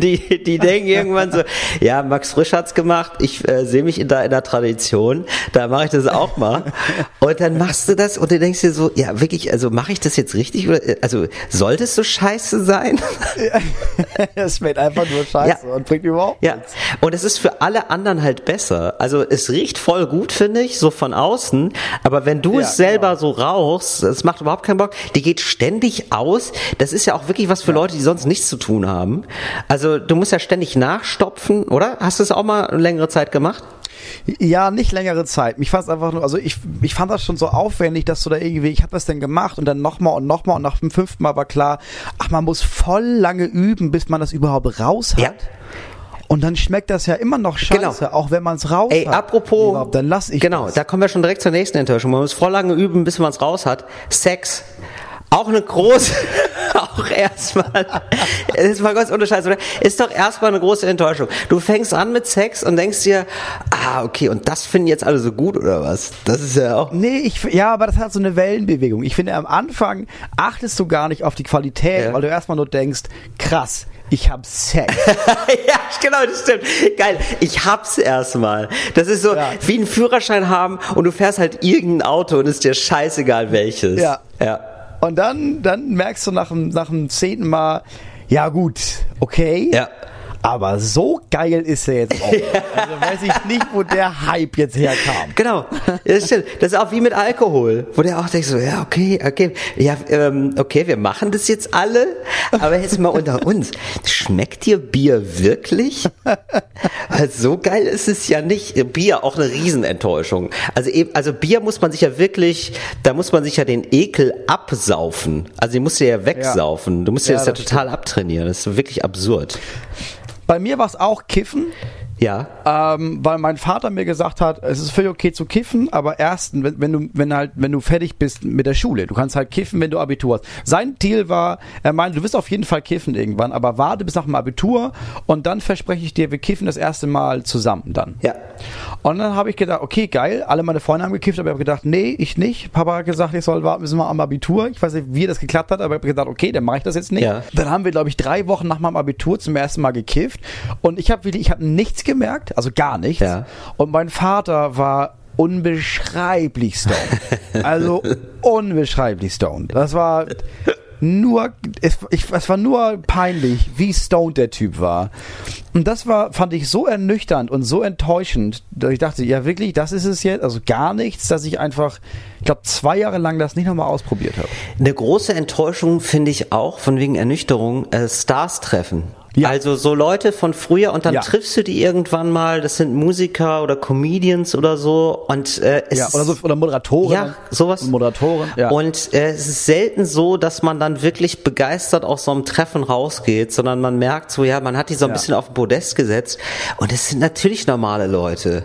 Die, die, denken irgendwann so, ja, Max Frisch hat's gemacht, ich äh, sehe mich in der, in der Tradition, da mache ich das auch mal. Und dann machst du das und du denkst dir so, ja, wirklich, also mache ich das jetzt richtig? Oder, äh, also sollte es so scheiße sein? Es schmeckt einfach nur scheiße Ja. und bringt überhaupt Ja, nichts. und es ist für alle anderen halt besser. Also es riecht voll gut, finde ich, so von außen. Aber wenn du Ja, es selber so rauchst, das macht überhaupt keinen Bock. Die geht ständig aus. Das ist ja auch wirklich was für Leute, die sonst nichts zu tun haben. Also du musst ja ständig nachstopfen, oder? Hast du es auch mal eine längere Zeit gemacht? Ja, nicht längere Zeit. Mich fand es einfach nur, also ich, ich fand das schon so aufwendig, dass du da irgendwie, ich habe das dann gemacht und dann nochmal und nochmal und nach dem fünften Mal war klar, ach, man muss voll lange üben, bis man das überhaupt raus hat. Ja. Und dann schmeckt das ja immer noch scheiße, Genau. auch wenn man es raus Ey, hat. apropos, Überhaupt, Dann lass ich genau, das. da kommen wir schon direkt zur nächsten Enttäuschung. Man muss voll lange üben, bis man es raus hat. Sex. Auch eine große, auch erstmal, ist mal ganz ohne Scheiß, oder? Ist doch erstmal eine große Enttäuschung. Du fängst an mit Sex und denkst dir, ah, okay, und das finden jetzt alle so gut, oder was? Das ist ja auch, Nee, ich, ja, aber das hat so eine Wellenbewegung. Ich finde, am Anfang achtest du gar nicht auf die Qualität, Ja. weil du erstmal nur denkst, krass, ich hab Sex. ja, genau, das stimmt. Geil. Ich hab's erstmal. Das ist so Ja. wie einen Führerschein haben und du fährst halt irgendein Auto und ist dir scheißegal welches. Ja. Ja. Und dann, dann merkst du nach dem, nach dem zehnten Mal, ja gut, okay. Ja. Aber so geil ist er jetzt auch. Also weiß ich nicht, wo der Hype jetzt herkam. Genau, das stimmt. Das ist auch wie mit Alkohol, wo der auch denkt so, ja, okay, okay, ja, ähm, okay, wir machen das jetzt alle, aber jetzt mal unter uns. Schmeckt dir Bier wirklich? Weil so geil ist es ja nicht. Bier, auch eine Riesenenttäuschung. Also eben, also Bier muss man sich ja wirklich, da muss man sich ja den Ekel absaufen. Also den musst du ja wegsaufen. Du musst dir Ja, das ja das total abtrainieren. Das ist wirklich absurd. Bei mir war es auch Kiffen. Ja. ähm, weil mein Vater mir gesagt hat, es ist völlig okay zu kiffen, aber erst, wenn, wenn du, wenn halt, wenn du fertig bist mit der Schule. Du kannst halt kiffen, wenn du Abitur hast. Sein Deal war, er meinte, du wirst auf jeden Fall kiffen irgendwann, aber warte bis nach dem Abitur und dann verspreche ich dir, wir kiffen das erste Mal zusammen dann. Ja. Und dann habe ich gedacht, okay, geil, alle meine Freunde haben gekifft, aber ich habe gedacht, nee, ich nicht. Papa hat gesagt, ich soll warten bis mal am Abitur. Ich weiß nicht, wie das geklappt hat, aber ich habe gedacht, okay, dann mache ich das jetzt nicht. Ja. Dann haben wir, glaube ich, drei Wochen nach meinem Abitur zum ersten Mal gekifft und ich habe wirklich, ich habe nichts gemerkt, also gar nichts. Ja. Und mein Vater war unbeschreiblich stoned. also unbeschreiblich stoned. Das war nur, es, ich, es war nur peinlich, wie stoned der Typ war. Und das war, fand ich so ernüchternd und so enttäuschend, dass ich dachte, ja wirklich, das ist es jetzt, also gar nichts, dass ich einfach, ich glaube, zwei Jahre lang das nicht nochmal ausprobiert habe. Eine große Enttäuschung finde ich auch, von wegen Ernüchterung, äh, Stars treffen. Ja. Also so Leute von früher und dann Ja. triffst du die irgendwann mal, das sind Musiker oder Comedians oder so und äh, es Ja, oder so, oder Moderatoren. Ja, sowas. Moderatoren, ja. Und äh, es ist selten so, dass man dann wirklich begeistert aus so einem Treffen rausgeht, sondern man merkt so, ja, man hat die so ein Ja. bisschen auf den Podest gesetzt und es sind natürlich normale Leute.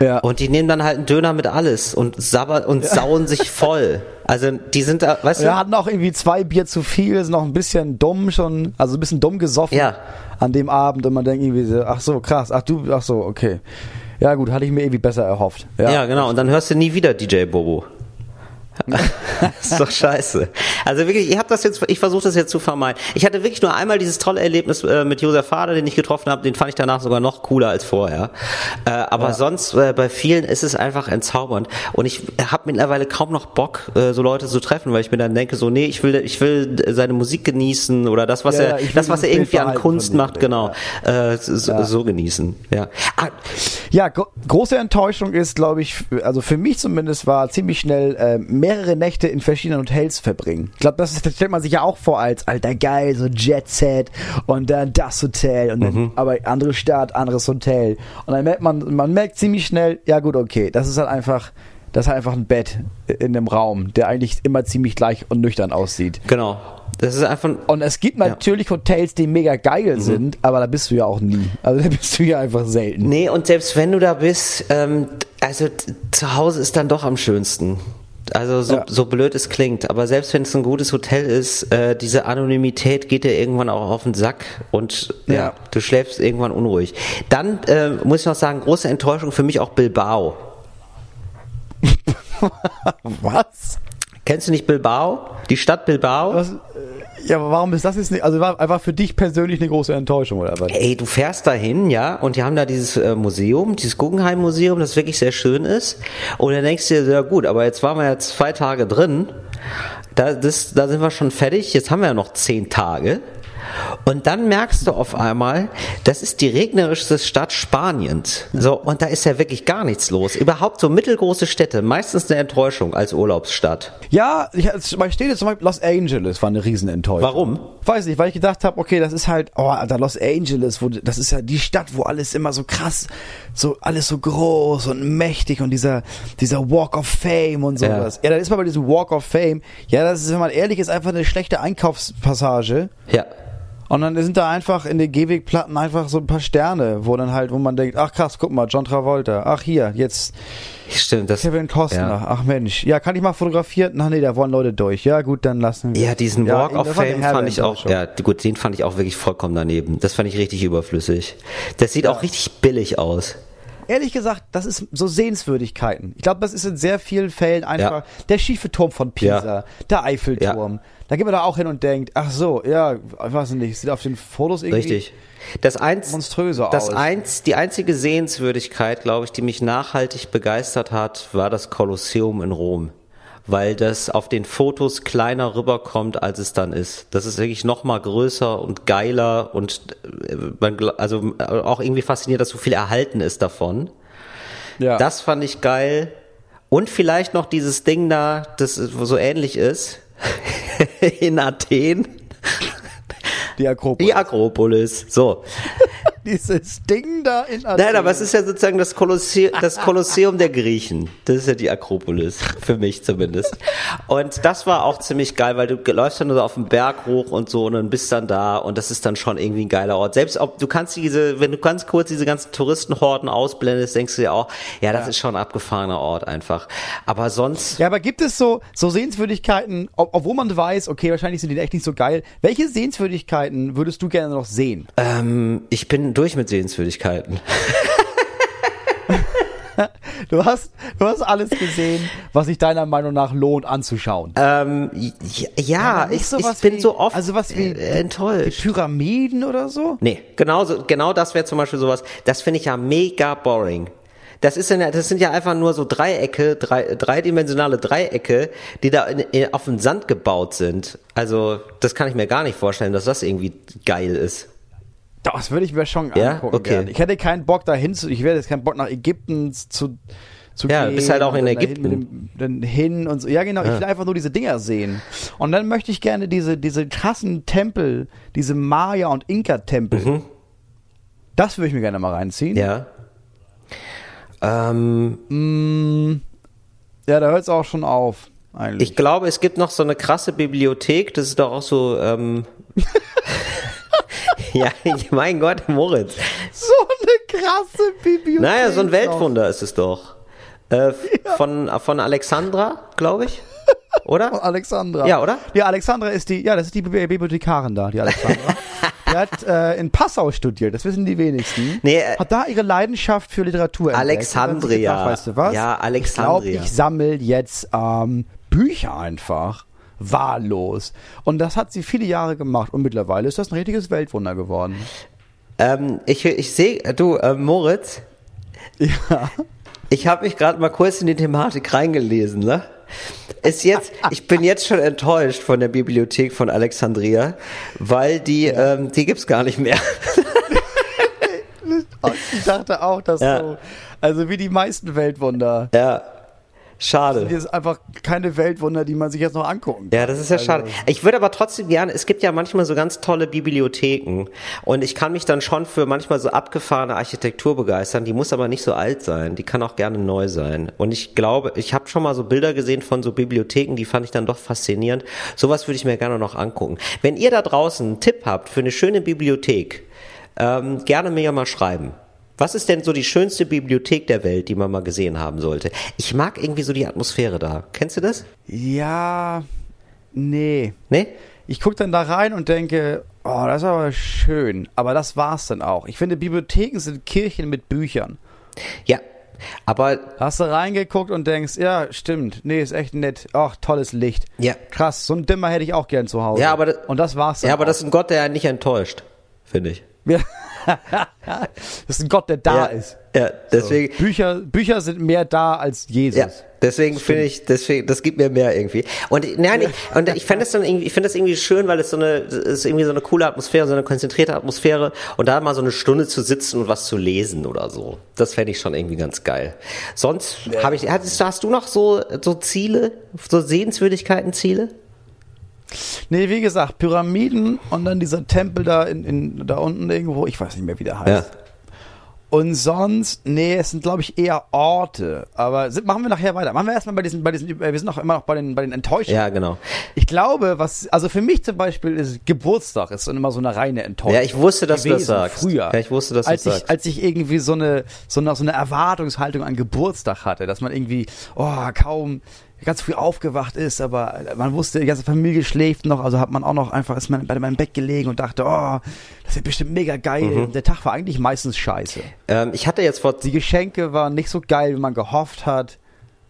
Ja. Und die nehmen dann halt einen Döner mit alles und sabbern und sauen sich voll. Also die sind da, weißt Wir du? hatten auch irgendwie zwei Bier zu viel, sind noch ein bisschen dumm schon, also ein bisschen dumm gesoffen Ja. an dem Abend und man denkt irgendwie, so, ach so, krass, ach du, ach so, okay. Ja gut, hatte ich mir irgendwie besser erhofft. Ja, Ja, genau. Und dann hörst du nie wieder DJ Bobo. ist doch scheiße. Also wirklich, ich habe das jetzt, ich versuche das jetzt zu vermeiden. Ich hatte wirklich nur einmal dieses tolle Erlebnis äh, mit Josef Vater, den ich getroffen habe. Den fand ich danach sogar noch cooler als vorher. Äh, aber sonst äh, bei vielen ist es einfach entzaubernd. Und ich habe mittlerweile kaum noch Bock, so Leute zu treffen, weil ich mir dann denke, so nee, ich will, ich will seine Musik genießen oder das, was Ja, ja, er, das, was er irgendwie an Kunst macht, genau, so, so genießen. Ja. Ah, Ja, gro große Enttäuschung ist, glaube ich, also für mich zumindest war ziemlich schnell äh, mehrere Nächte in verschiedenen Hotels verbringen. Ich glaube, das, das stellt man sich ja auch vor als alter geil, so Jet Set und dann das Hotel und dann aber andere Stadt, anderes Hotel. Und dann merkt man, man merkt ziemlich schnell, ja gut, okay, das ist halt einfach, das ist halt einfach ein Bett in einem Raum, der eigentlich immer ziemlich gleich und nüchtern aussieht. genau. Das ist einfach Und es gibt natürlich Hotels, die mega geil sind, aber da bist du ja auch nie. Also da bist du ja einfach selten. Nee, und selbst wenn du da bist, ähm, also zu Hause ist dann doch am schönsten. Also so, Ja. so blöd es klingt, aber selbst wenn es ein gutes Hotel ist, äh, diese Anonymität geht dir irgendwann auch auf den Sack und ja, Ja. du schläfst irgendwann unruhig. Dann äh, muss ich noch sagen, große Enttäuschung für mich auch Bilbao. Was? Kennst du nicht Bilbao? Die Stadt Bilbao? Was, ja, aber warum ist das jetzt nicht, also war einfach für dich persönlich eine große Enttäuschung oder was? Ey, du fährst dahin, ja, und die haben da dieses äh, Museum, dieses Guggenheim-Museum, das wirklich sehr schön ist. Und dann denkst du dir, ja gut, aber jetzt waren wir ja zwei Tage drin, da, das, da sind wir schon fertig, jetzt haben wir ja noch zehn Tage. Und dann merkst du auf einmal, das ist die regnerischste Stadt Spaniens. So, und da ist ja wirklich gar nichts los. Überhaupt so mittelgroße Städte, meistens eine Enttäuschung als Urlaubsstadt. Ja, ich, bei steht jetzt zum Beispiel Los Angeles war eine Riesenenttäuschung. Warum? Weiß nicht, weil ich gedacht habe, okay, das ist halt, oh, Alter, Los Angeles, wo, das ist ja die Stadt, wo alles immer so krass, so alles so groß und mächtig und dieser, dieser Walk of Fame und sowas. Ja, dann ist man bei diesem Walk of Fame, ja, das ist, wenn man ehrlich ist, einfach eine schlechte Einkaufspassage. Ja. Und dann sind da einfach in den Gehwegplatten einfach so ein paar Sterne, wo dann halt, wo man denkt, ach krass, guck mal, John Travolta, ach hier, jetzt Stimmt, das. Kevin Costner, Ja. ach Mensch, ja, kann ich mal fotografieren? Ach nee, da wollen Leute durch. Ja gut, dann lassen wir. Ja, diesen Walk das of Fame fand ich auch, ja, gut, den fand ich auch wirklich vollkommen daneben. Das fand ich richtig überflüssig. Das sieht auch richtig billig aus. Ehrlich gesagt, das ist so Sehenswürdigkeiten. Ich glaube, das ist in sehr vielen Fällen einfach Ja. der schiefe Turm von Pisa, Ja. der Eiffelturm. Da geht man da auch hin und denkt, ach so, ja, ich weiß nicht, sieht auf den Fotos irgendwie Richtig. Das eins, monströser das aus. eins, die einzige Sehenswürdigkeit, glaube ich, die mich nachhaltig begeistert hat, war das Kolosseum in Rom. Weil das auf den Fotos kleiner rüberkommt, als es dann ist. Das ist wirklich noch mal größer und geiler und äh, man, also äh, auch irgendwie fasziniert, dass so viel erhalten ist davon. ja. Das fand ich geil. Und vielleicht noch dieses Ding da, das so ähnlich ist. In Athen. Die Akropolis. Die Akropolis. So. dieses Ding da in Athen. Nein, aber es ist ja sozusagen das, Kolosseum, das Kolosseum der Griechen. Das ist ja die Akropolis, für mich zumindest. Und das war auch ziemlich geil, weil du läufst dann so auf den Berg hoch und so und dann bist dann da und das ist dann schon irgendwie ein geiler Ort. Selbst ob du kannst diese, wenn du ganz kurz diese ganzen Touristenhorden ausblendest, denkst du dir auch, ja, das ist schon ein abgefahrener Ort einfach. Aber sonst, Ja, aber gibt es so, so Sehenswürdigkeiten, ob, obwohl man weiß, okay, wahrscheinlich sind die echt nicht so geil. Welche Sehenswürdigkeiten würdest du gerne noch sehen? ähm, ich bin durch mit Sehenswürdigkeiten. Du hast, du hast alles gesehen, was sich deiner Meinung nach lohnt anzuschauen. Ähm, ja, ja ich, ich bin wie- so oft also was wie- äh, enttäuscht. Pyramiden oder so? Nee, genau, so, genau das wäre zum Beispiel sowas, das finde ich ja mega boring. Das ist ja, das sind ja einfach nur so Dreiecke, drei, dreidimensionale Dreiecke, die da in, in, auf dem Sand gebaut sind. Also, das kann ich mir gar nicht vorstellen, dass das irgendwie geil ist. Das würde ich mir schon Ja? angucken. Okay. gerne. Ich hätte keinen Bock dahin zu, ich hätte jetzt keinen Bock nach Ägypten zu, zu Ja, du gehen. bist halt auch in Ägypten. Dem, dann hin und so. Ja, genau. Ich will einfach nur diese Dinger sehen. Und dann möchte ich gerne diese, diese krassen Tempel, diese Maya- und Inka-Tempel. Das würde ich mir gerne mal reinziehen. Mhm. Ja. Ähm, Ja, da hört es auch schon auf. Eigentlich. ich glaube, es gibt noch so eine krasse Bibliothek, das ist doch auch so, ähm, ja, mein Gott, Moritz. so eine krasse Bibliothek. Naja, so ein. Weltwunder ist es doch. Äh, von, von Alexandra, glaube ich. Oder? Alexandra. Ja, oder? Ja, Alexandra ist die, ja, das ist die Bibli- Bibliothekarin da, die Alexandra. die hat äh, in Passau studiert, das wissen die wenigsten. Nee, äh, hat da ihre Leidenschaft für Literatur. Alexandria. Gedacht, weißt du was? Ja, Alexandria. Ich glaube, ich sammle jetzt ähm, Bücher einfach. Wahllos. Und das hat sie viele Jahre gemacht und mittlerweile ist das ein richtiges Weltwunder geworden. Ähm, ich ich sehe, du, äh, Moritz, Ja. ich habe mich gerade mal kurz in die Thematik reingelesen, ne? Ist jetzt, ich bin jetzt schon enttäuscht von der Bibliothek von Alexandria, weil die, ähm, die gibt's gar nicht mehr. Ich dachte auch, dass Ja. so, also wie die meisten Weltwunder, ja, schade. die ist einfach keine Weltwunder, die man sich jetzt noch angucken kann. Ja, das ist ja Also- schade. Ich würde aber trotzdem gerne, es gibt ja manchmal so ganz tolle Bibliotheken und ich kann mich dann schon für manchmal so abgefahrene Architektur begeistern, die muss aber nicht so alt sein, die kann auch gerne neu sein. Und ich glaube, ich habe schon mal so Bilder gesehen von so Bibliotheken, die fand ich dann doch faszinierend. Sowas würde ich mir gerne noch angucken. Wenn ihr da draußen einen Tipp habt für eine schöne Bibliothek, ähm, gerne mir ja mal schreiben. Was ist denn so die schönste Bibliothek der Welt, die man mal gesehen haben sollte? Ich mag irgendwie so die Atmosphäre da. Kennst du das? Ja, nee. Nee? Ich gucke dann da rein und denke, oh, das ist aber schön. Aber das war's dann auch. Ich finde, Bibliotheken sind Kirchen mit Büchern. Ja, aber hast du reingeguckt und denkst, ja, stimmt. Nee, ist echt nett. Ach, tolles Licht. Ja. Krass, so ein Dimmer hätte ich auch gern zu Hause. Ja, aber das- und das war's dann ja, aber auch. das ist ein Gott, der einen nicht enttäuscht, finde ich. Ja. das ist ein Gott, der da ja, ist. Ja, deswegen. Bücher, Bücher sind mehr da als Jesus. Ja, deswegen finde ich, deswegen, das gibt mir mehr irgendwie. Und nein, ich, und ich finde es dann irgendwie, ich finde das irgendwie schön, weil es so eine, es ist irgendwie so eine coole Atmosphäre, so eine konzentrierte Atmosphäre und da mal so eine Stunde zu sitzen und was zu lesen oder so. Das fände ich schon irgendwie ganz geil. Sonst habe ich, hast, hast du noch so, so Ziele, so Sehenswürdigkeiten Ziele? Nee, wie gesagt, Pyramiden und dann dieser Tempel da in, in da unten irgendwo, ich weiß nicht mehr, wie der heißt. Ja. Und sonst, nee, es sind glaube ich eher Orte. Aber sind, machen wir nachher weiter. Machen wir erstmal bei diesen, bei diesen, äh, wir sind noch immer noch bei den, bei den Enttäuschungen. Ja, genau. Ich glaube, was, also für mich zum Beispiel ist Geburtstag ist dann immer so eine reine Enttäuschung. Ja, ich wusste, dass du das gewesen, sagst. Früher. Ja, ich wusste, dass du als das ich, sagst. Als ich irgendwie so eine, so eine, so eine Erwartungshaltung an Geburtstag hatte, dass man irgendwie, oh, kaum ganz früh aufgewacht ist, aber man wusste, die ganze Familie schläft noch, also hat man auch noch einfach, ist man bei meinem Bett gelegen und dachte, oh, das wird bestimmt mega geil. Mhm. Der Tag war eigentlich meistens scheiße. Ähm, ich hatte jetzt vor, Die Geschenke waren nicht so geil, wie man gehofft hat.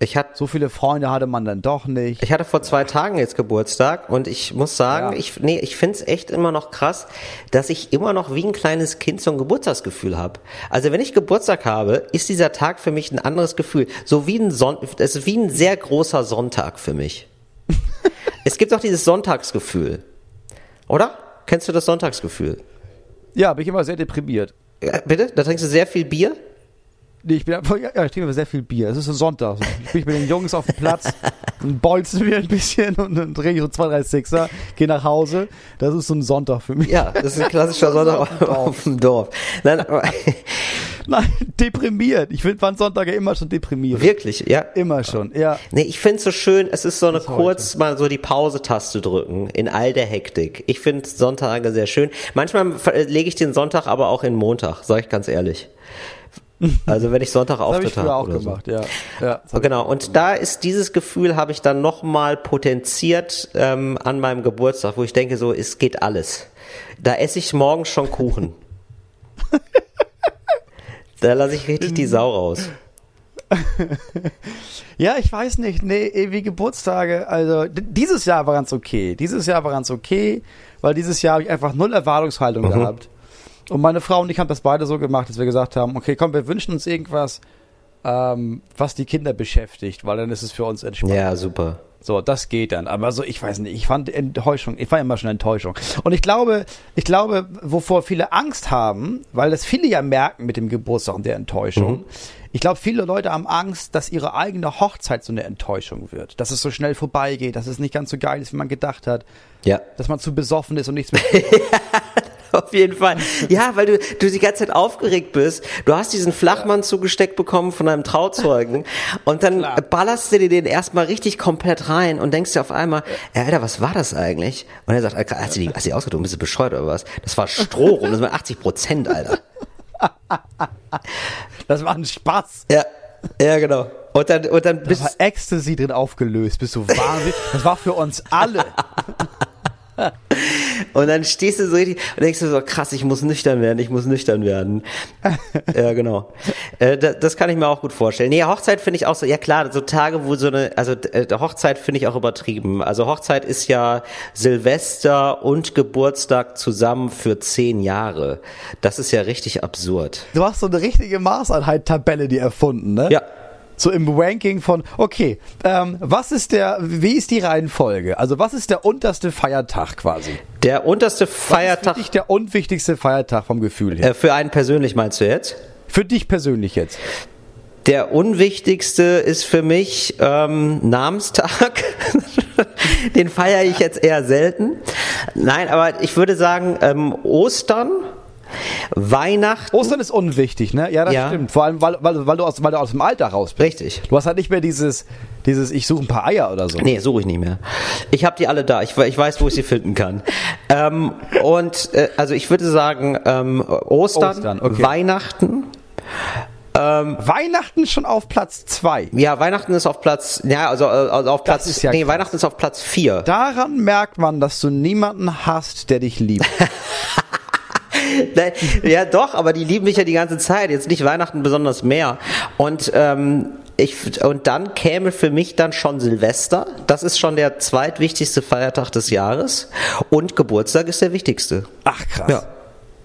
Ich hatte, So viele Freunde hatte man dann doch nicht. Ich hatte vor zwei Tagen jetzt Geburtstag und ich muss sagen, Ja. ich, nee, ich find's echt immer noch krass, dass ich immer noch wie ein kleines Kind so ein Geburtstagsgefühl habe. Also wenn ich Geburtstag habe, ist dieser Tag für mich ein anderes Gefühl. So wie ein Son es ist wie ein sehr großer Sonntag für mich. es gibt auch dieses Sonntagsgefühl. Oder? Kennst du das Sonntagsgefühl? Ja, bin ich immer sehr deprimiert. Bitte? Da trinkst du sehr viel Bier? Nee, ich bin ja, ich trinke sehr viel Bier. Es ist ein Sonntag. Ich bin mit den Jungs auf dem Platz bolzen wir ein bisschen und dann drehe ich so zwei, drei Sixer, gehe nach Hause. Das ist so ein Sonntag für mich. Ja, das ist ein klassischer Sonntag auf, auf dem Dorf. Nein, aber, Nein, deprimiert. Ich finde, waren Sonntage immer schon deprimiert. wirklich, ja. Immer schon, ja. Nee, ich find's so schön, es ist so eine kurz mal so die Pause-Taste drücken in all der Hektik. Ich finde Sonntage sehr schön. Manchmal äh, lege ich den Sonntag aber auch in Montag, sag ich ganz ehrlich. Also wenn ich Sonntag Das habe ich Auftritt früher habe auch oder gemacht, ja. ja das hab Genau, und da ist dieses Gefühl, habe ich dann nochmal potenziert ähm, an meinem Geburtstag, wo ich denke, so, es geht alles. Da esse ich morgens schon Kuchen. da lasse ich richtig die Sau raus. Ja, ich weiß nicht. Nee, ewige Geburtstage. Also, dieses Jahr war ganz okay. Dieses Jahr war ganz okay, weil dieses Jahr habe ich einfach null Erwartungshaltung Mhm. gehabt. Und meine Frau und ich haben das beide so gemacht, dass wir gesagt haben, okay, komm, wir wünschen uns irgendwas, ähm, was die Kinder beschäftigt, weil dann ist es für uns entspannt. Ja, super. So, das geht dann. Aber so, ich weiß nicht, ich fand Enttäuschung, ich war immer schon Enttäuschung. Und ich glaube, ich glaube, wovor viele Angst haben, weil das viele ja merken mit dem Geburtstag und der Enttäuschung. Ich glaube, viele Leute haben Angst, dass ihre eigene Hochzeit so eine Enttäuschung wird. Dass es so schnell vorbeigeht, dass es nicht ganz so geil ist, wie man gedacht hat. Ja. Dass man zu besoffen ist und nichts mehr. Auf jeden Fall. Ja, weil du, du die ganze Zeit aufgeregt bist. Du hast diesen Flachmann zugesteckt bekommen von einem Trauzeugen und dann Klar. ballerst du dir den erstmal richtig komplett rein und denkst dir auf einmal, ey, Alter, was war das eigentlich? Und er sagt, Alter, hast du die, hast du die ausgedrückt? Bist du bescheuert oder was? Das war Stroh rum, das waren 80 Prozent, Alter. Das war ein Spaß. Ja, ja, genau. Und dann, und dann Da bist war Ecstasy drin aufgelöst. Bist du wahnsinnig? Das war für uns alle. Und dann stehst du so richtig und denkst du so, krass, ich muss nüchtern werden, ich muss nüchtern werden. ja, genau. Äh, das, das kann ich mir auch gut vorstellen. Nee, Hochzeit finde ich auch so, ja klar, so Tage, wo so eine, also äh, Hochzeit finde ich auch übertrieben. Also Hochzeit ist ja Silvester und Geburtstag zusammen für zehn Jahre. Das ist ja richtig absurd. Du hast so eine richtige Maßeinheit-Tabelle die erfunden, ne? Ja. So im Ranking von, okay, ähm, was ist der, wie ist die Reihenfolge? Also was ist der unterste Feiertag quasi? Der unterste Was ist Feiertag für dich der unwichtigste Feiertag vom Gefühl her? äh, für einen persönlich meinst du jetzt? Für dich persönlich jetzt. Der unwichtigste ist für mich ähm, Namenstag. Den feiere ich jetzt eher selten. Nein, aber ich würde sagen ähm, Ostern, Weihnachten. Ostern ist unwichtig, ne? Ja, das Ja. stimmt. Vor allem, weil, weil, weil, du aus, weil du aus dem Alter raus bist. Richtig. Du hast halt nicht mehr dieses, dieses, ich suche ein paar Eier oder so. Nee, suche ich nicht mehr. Ich habe die alle da. Ich, ich weiß, wo ich sie finden kann. ähm, und äh, also ich würde sagen ähm, Ostern, Ostern, okay. Weihnachten. Weihnachten schon auf Platz zwei. Ja, Weihnachten ist auf Platz. Ja, also, also auf Platz. ist ja nee, krass. Weihnachten ist auf Platz vier. Daran merkt man, dass du niemanden hast, der dich liebt. Nein, ja, doch, aber die lieben mich ja die ganze Zeit. Jetzt nicht Weihnachten besonders mehr. Und ähm, ich und dann käme für mich dann schon Silvester. Das ist schon der zweitwichtigste Feiertag des Jahres. Und Geburtstag ist der wichtigste. Ach krass. Ja.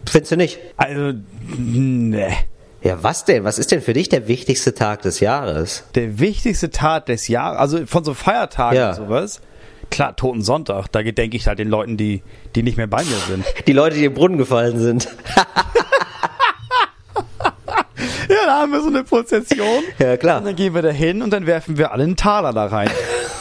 Findest du nicht? Also, ne. Ja, was denn? Was ist denn für dich der wichtigste Tag des Jahres? Der wichtigste Tag des Jahres, also von so Feiertagen Ja. und sowas. Klar, Toten Sonntag, da gedenke ich halt den Leuten, die, die nicht mehr bei mir sind. Die Leute, die im Brunnen gefallen sind. Ja, da haben wir so eine Prozession. Ja, klar. Und dann gehen wir da hin und dann werfen wir alle einen Taler da rein.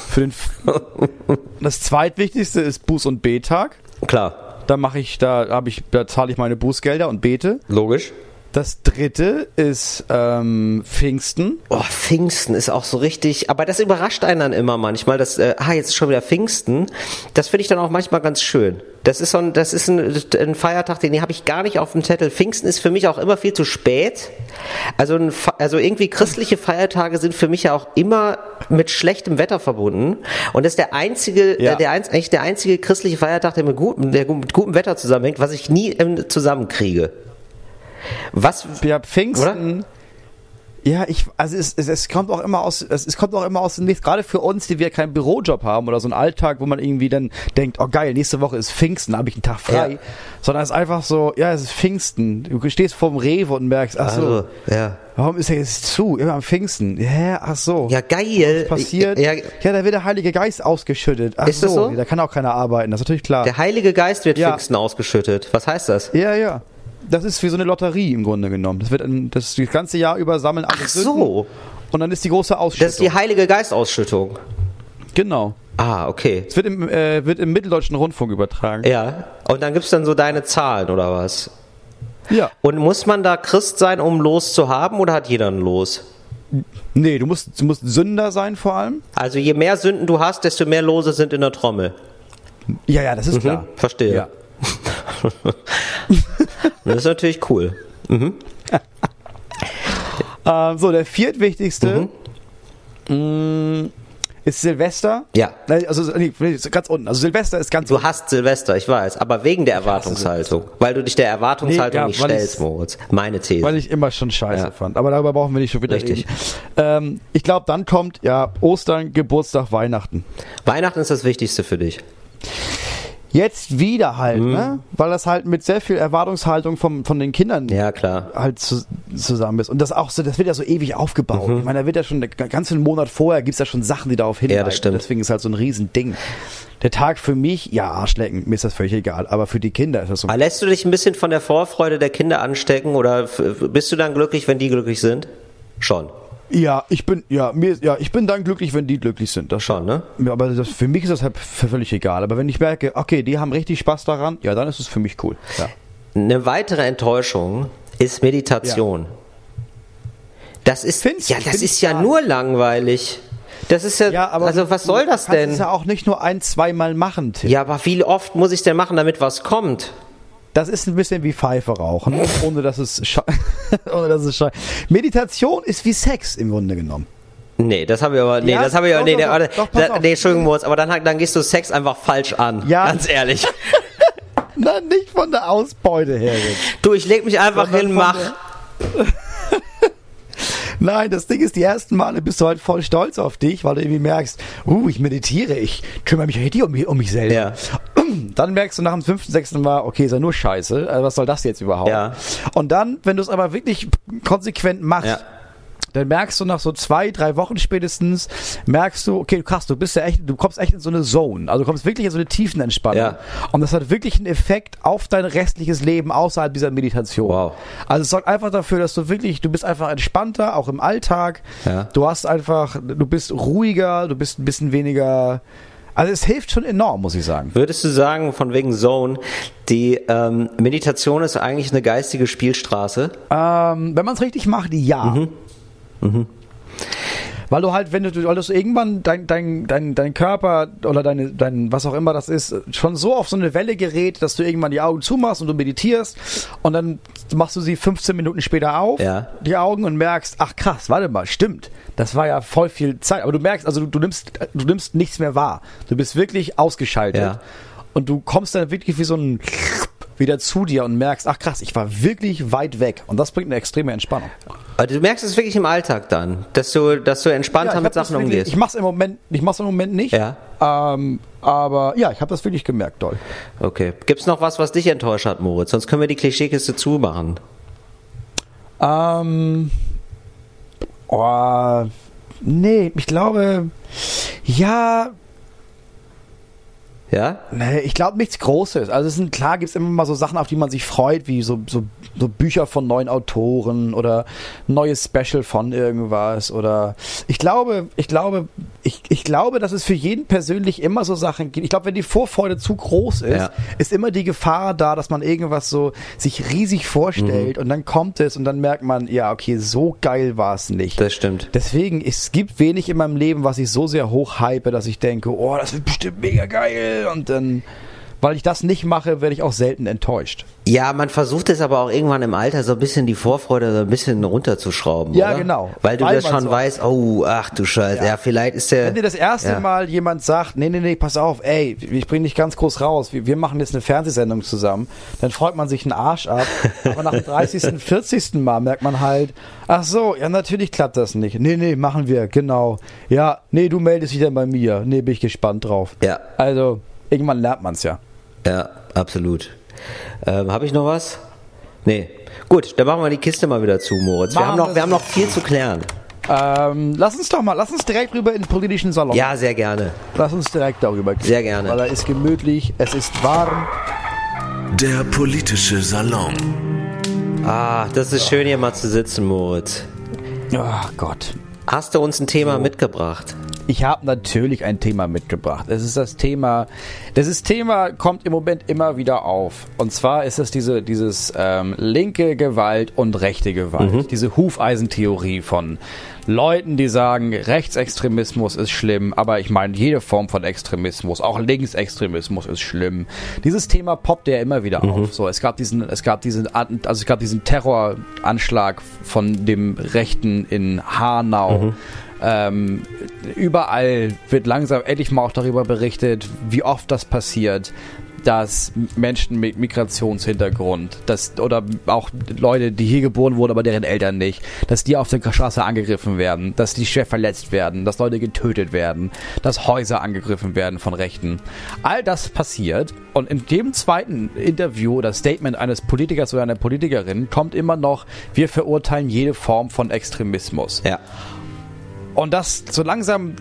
Für den F das zweitwichtigste ist Buß- und Betag. Klar, Da mache ich, da habe ich, da zahle ich meine Bußgelder und bete. logisch. Das dritte ist ähm, Pfingsten. Oh, Pfingsten ist auch so richtig, aber das überrascht einen dann immer manchmal, dass, äh, ah, jetzt ist schon wieder Pfingsten. Das finde ich dann auch manchmal ganz schön. Das ist so ein, das ist ein, ein Feiertag, den habe ich gar nicht auf dem Zettel. Pfingsten ist für mich auch immer viel zu spät. Also, ein, also irgendwie christliche Feiertage sind für mich ja auch immer mit schlechtem Wetter verbunden. Und das ist der einzige, Ja. äh, der einz, eigentlich der einzige christliche Feiertag, der mit gutem, der mit gutem Wetter zusammenhängt, was ich nie ähm, zusammenkriege. Was, Ja, Pfingsten. Ja, ich, also es, es, es kommt auch immer aus, es, es kommt auch immer aus dem Nichts, gerade für uns, die wir keinen Bürojob haben oder so einen Alltag, wo man irgendwie dann denkt, oh geil, nächste Woche ist Pfingsten, habe ich einen Tag frei. Ja. Sondern es ist einfach so, ja, es ist Pfingsten. Du stehst vorm Rewe und merkst, ach so, also, ja. warum ist er jetzt zu? Immer am Pfingsten. Ja, ach so. Ja, geil. passiert. Ja, Ja, da wird der Heilige Geist ausgeschüttet. Ach Ist so, das so? da kann auch keiner arbeiten, das ist natürlich klar. Der Heilige Geist wird Ja. Pfingsten ausgeschüttet. Was heißt das? ja, ja. Das ist wie so eine Lotterie im Grunde genommen. Das wird ein, das, das ganze Jahr über sammeln alle Ach Sünden so. und dann ist die große Ausschüttung. Das ist die Heilige Geistausschüttung. Genau. Ah, okay. Es wird im, äh, wird im Mitteldeutschen Rundfunk übertragen. Ja. Und dann gibt's dann so deine Zahlen oder was? Ja. Und muss man da Christ sein, um Los zu haben oder hat jeder ein Los? Nee, du musst, du musst Sünder sein vor allem. Also je mehr Sünden du hast, desto mehr Lose sind in der Trommel. Ja, ja, das ist klar. Verstehe. Ja. Das ist natürlich cool. Ähm, so, der viertwichtigste mh, ist Silvester. Ja. Also nee, ganz unten. Also Silvester ist ganz Du hast Silvester, ich weiß, aber wegen der Erwartungshaltung. Weil du dich der Erwartungshaltung Nee, ja, nicht stellst, Moritz. Meine These. Weil ich immer schon scheiße Ja. fand. Aber darüber brauchen wir nicht schon wieder Richtig. reden. Ähm, ich glaube, dann kommt ja Ostern, Geburtstag, Weihnachten. Weihnachten ist das Wichtigste für dich. Jetzt wieder halt, Mhm. ne? Weil das halt mit sehr viel Erwartungshaltung vom, von den Kindern Ja, klar. halt zu, zusammen ist. Und das auch so, das wird ja so ewig aufgebaut. Ich meine, da wird ja schon den ganzen Monat vorher gibt's ja schon Sachen, die darauf hinweisen. Mhm. Ja, das stimmt. Deswegen ist halt so ein Riesending. Der Tag für mich, ja, Arschlecken, mir ist das völlig egal. Aber für die Kinder ist das so. Aber lässt du dich ein bisschen von der Vorfreude der Kinder anstecken oder bist du dann glücklich, wenn die glücklich sind? Schon. Ja, ich bin, ja, mir, ja, ich bin dann glücklich, wenn die glücklich sind. Das Schon, ne? Ja, aber das, für mich ist das halt völlig egal. Aber wenn ich merke, okay, die haben richtig Spaß daran, ja, dann ist es für mich cool. Ja. Eine weitere Enttäuschung ist Meditation. Das ist, Findest du? ja, das ist ja nur langweilig. Das ist ja, Ja, aber also was soll das du kannst denn? es ja auch nicht nur ein, zweimal machen, Tim. Ja, aber wie oft muss ich denn machen, damit was kommt? Das ist ein bisschen wie Pfeife rauchen, ohne dass es sche- ohne dass es Meditation ist wie Sex im Grunde genommen. Nee, das habe ich aber, nee, Ja, das habe ich aber, nee, doch, nee, doch, warte, doch, nee, Entschuldigung, Moritz, aber dann, dann gehst du Sex einfach falsch an. Ja. Ganz ehrlich. Nein, nicht von der Ausbeute her jetzt. Du, ich leg mich einfach Sondern hin, mach. Nein, das Ding ist, die ersten Male bist du halt voll stolz auf dich, weil du irgendwie merkst, uh, ich meditiere, ich kümmere mich richtig um um mich selber. Ja. Dann merkst du nach dem fünften, sechsten Mal, okay, ist ja nur Scheiße, also was soll das jetzt überhaupt? Ja. Und dann, wenn du es aber wirklich konsequent machst, Ja. dann merkst du nach so zwei, drei Wochen spätestens, merkst du, okay, krass, du bist ja echt, du kommst echt in so eine Zone. Also du kommst wirklich in so eine Tiefenentspannung. Ja. Und das hat wirklich einen Effekt auf dein restliches Leben außerhalb dieser Meditation. Wow. Also es sorgt einfach dafür, dass du wirklich, du bist einfach entspannter, auch im Alltag. Ja. Du hast einfach, du bist ruhiger, du bist ein bisschen weniger. Also es hilft schon enorm, muss ich sagen. Würdest du sagen, von wegen Zone, die ähm, Meditation ist eigentlich eine geistige Spielstraße? Ähm, wenn man es richtig macht, ja. Weil du halt, wenn du, weil du irgendwann dein, dein, dein, dein Körper oder deine, dein, was auch immer das ist, schon so auf so eine Welle gerät, dass du irgendwann die Augen zumachst und du meditierst und dann machst du sie 15 Minuten später auf, Ja. die Augen und merkst, ach krass, warte mal, stimmt. Das war ja voll viel Zeit. Aber du merkst, also du, du nimmst, du nimmst nichts mehr wahr. Du bist wirklich ausgeschaltet. Ja. Und du kommst dann wirklich wie so ein wieder zu dir und merkst, ach krass, ich war wirklich weit weg. Und das bringt eine extreme Entspannung. Aber du merkst es wirklich im Alltag dann, dass du, dass du entspannter ich mit Sachen wirklich, umgehst. Ich mach's im Moment, ich mach's im Moment nicht. Ja. Ähm, aber ja, ich habe das wirklich gemerkt, doll. Okay. Gibt's noch was, was dich enttäuscht hat, Moritz? Sonst können wir die Klischeekiste zumachen. Ähm, oh, nee, ich glaube, ja, Ja? Nee, ich glaube nichts Großes. Also es sind klar, gibt's immer mal so Sachen, auf die man sich freut, wie so, so, so Bücher von neuen Autoren oder neues Special von irgendwas oder ich glaube, ich glaube, ich, ich glaube, dass es für jeden persönlich immer so Sachen gibt. Ich glaube, wenn die Vorfreude zu groß ist, Ja. ist immer die Gefahr da, dass man irgendwas so sich riesig vorstellt Mhm. und dann kommt es und dann merkt man, ja, okay, so geil war es nicht. Das stimmt. Deswegen, es gibt wenig in meinem Leben, was ich so sehr hoch hype, dass ich denke, oh, das wird bestimmt mega geil. Und dann, weil ich das nicht mache, werde ich auch selten enttäuscht. Ja, man versucht es aber auch irgendwann im Alter so ein bisschen die Vorfreude so ein bisschen runterzuschrauben. Ja, oder? genau. Weil du Weil das schon so- weißt, oh, ach du Scheiße, ja, vielleicht ist der. Wenn dir das erste ja. Mal jemand sagt, nee, nee, nee, pass auf, ey, ich bring dich ganz groß raus, wir, wir machen jetzt eine Fernsehsendung zusammen, dann freut man sich einen Arsch ab. aber nach dem 30., 40. Mal merkt man halt, ach so, ja, natürlich klappt das nicht. Nee, nee, machen wir, genau. Ja, nee, du meldest dich dann bei mir. Nee, bin ich gespannt drauf. Ja. Also, irgendwann lernt man's ja. Ja, absolut. Ähm, Habe ich noch was? Nee. Gut, dann machen wir die Kiste mal wieder zu, Moritz. Wir haben, noch, wir haben noch viel zu klären. Ähm, lass uns doch mal, lass uns direkt rüber in den politischen Salon. Ja, sehr gerne. Lass uns direkt darüber gehen. Sehr gerne. Weil er ist gemütlich, es ist warm. Der politische Salon. Ah, das ist schön hier mal zu sitzen, Moritz. Oh Gott. Hast du uns ein Thema mitgebracht? Ich habe natürlich ein Thema mitgebracht. Es ist das Thema, dieses Thema kommt im Moment immer wieder auf. Und zwar ist es diese, dieses ähm, linke Gewalt und rechte Gewalt. Mhm. Diese Hufeisentheorie von Leuten, die sagen, Rechtsextremismus ist schlimm, aber ich meine, jede Form von Extremismus, auch Linksextremismus ist schlimm. Dieses Thema poppt ja immer wieder auf. So, es gab diesen, es gab diesen, also es gab diesen Terroranschlag von dem Rechten in Hanau. Ähm, überall wird langsam endlich mal auch darüber berichtet, wie oft das passiert, dass Menschen mit Migrationshintergrund, dass, oder auch Leute, die hier geboren wurden, aber deren Eltern nicht, dass die auf der Straße angegriffen werden, dass die schwer verletzt werden, dass Leute getötet werden, dass Häuser angegriffen werden von Rechten. All das passiert und in dem zweiten Interview oder Statement eines Politikers oder einer Politikerin kommt immer noch, wir verurteilen jede Form von Extremismus. Ja. Und das, so langsam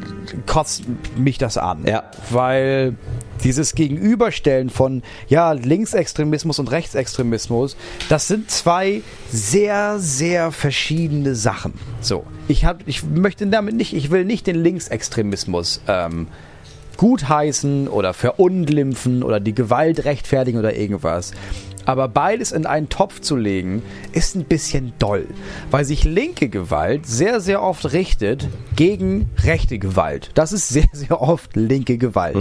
kotzt mich das an. Ja. Weil dieses Gegenüberstellen von, ja, Linksextremismus und Rechtsextremismus, das sind zwei sehr, sehr verschiedene Sachen. So. Ich hab, ich möchte damit nicht, ich will nicht den Linksextremismus, ähm, gutheißen oder verunglimpfen oder die Gewalt rechtfertigen oder irgendwas. Aber beides in einen Topf zu legen, ist ein bisschen doll, weil sich linke Gewalt sehr, sehr oft richtet gegen rechte Gewalt. Das ist sehr, sehr oft linke Gewalt.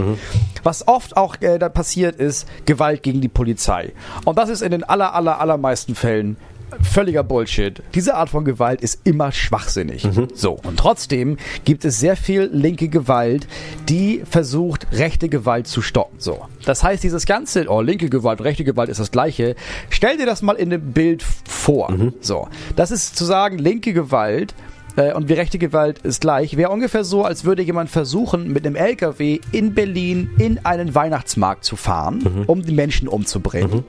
Was oft auch äh, da passiert ist, Gewalt gegen die Polizei. Und das ist in den aller, aller, allermeisten Fällen völliger Bullshit. Diese Art von Gewalt ist immer schwachsinnig. So. Und trotzdem gibt es sehr viel linke Gewalt, die versucht, rechte Gewalt zu stoppen. So. Das heißt, dieses ganze, oh, linke Gewalt, rechte Gewalt ist das gleiche. Stell dir das mal in einem Bild vor. So. Das ist zu sagen, linke Gewalt äh, und wie rechte Gewalt ist gleich, wäre ungefähr so, als würde jemand versuchen, mit einem LKW in Berlin in einen Weihnachtsmarkt zu fahren, um die Menschen umzubringen.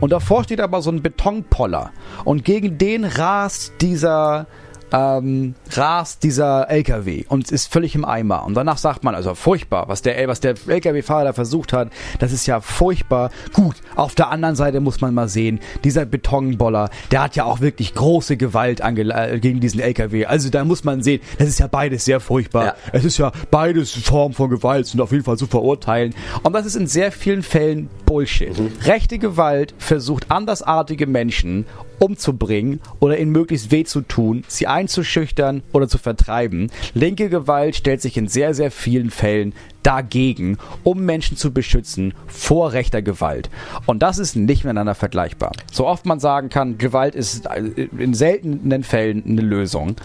Und davor steht aber so ein Betonpoller. Und gegen den rast dieser, ähm, rast dieser LKW und ist völlig im Eimer. Und danach sagt man, also furchtbar, was der, was der LKW-Fahrer da versucht hat, das ist ja furchtbar. Gut, auf der anderen Seite muss man mal sehen, dieser Betonboller, der hat ja auch wirklich große Gewalt äh, gegen diesen LKW. Also da muss man sehen, das ist ja beides sehr furchtbar. Ja. Es ist ja beides Formen von Gewalt, sind auf jeden Fall zu verurteilen. Und das ist in sehr vielen Fällen Bullshit. Rechte Gewalt versucht andersartige Menschen umzubringen oder ihnen möglichst weh zu tun, sie einzuschüchtern oder zu vertreiben. Linke Gewalt stellt sich in sehr, sehr vielen Fällen dagegen, um Menschen zu beschützen vor rechter Gewalt. Und das ist nicht miteinander vergleichbar. So oft man sagen kann, Gewalt ist in seltenen Fällen eine Lösung,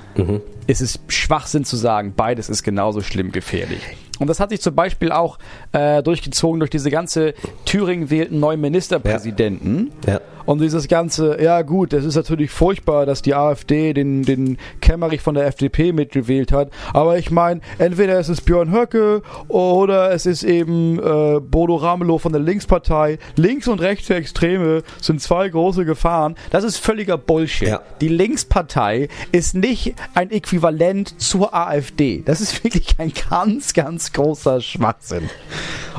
ist es Schwachsinn zu sagen, beides ist genauso schlimm gefährlich. Und das hat sich zum Beispiel auch äh, durchgezogen durch diese ganze Thüringen wählten neuen Ministerpräsidenten. Ja. Und dieses ganze, ja gut, es ist natürlich furchtbar, dass die AfD den, den Kemmerich von der FDP mitgewählt hat. Aber ich meine, entweder es ist Björn Höcke oder es ist eben äh, Bodo Ramelow von der Linkspartei. Links und rechte Extreme sind zwei große Gefahren. Das ist völliger Bullshit. Ja. Die Linkspartei ist nicht ein Äquivalent zur AfD. Das ist wirklich ein ganz, ganz großer Schwachsinn.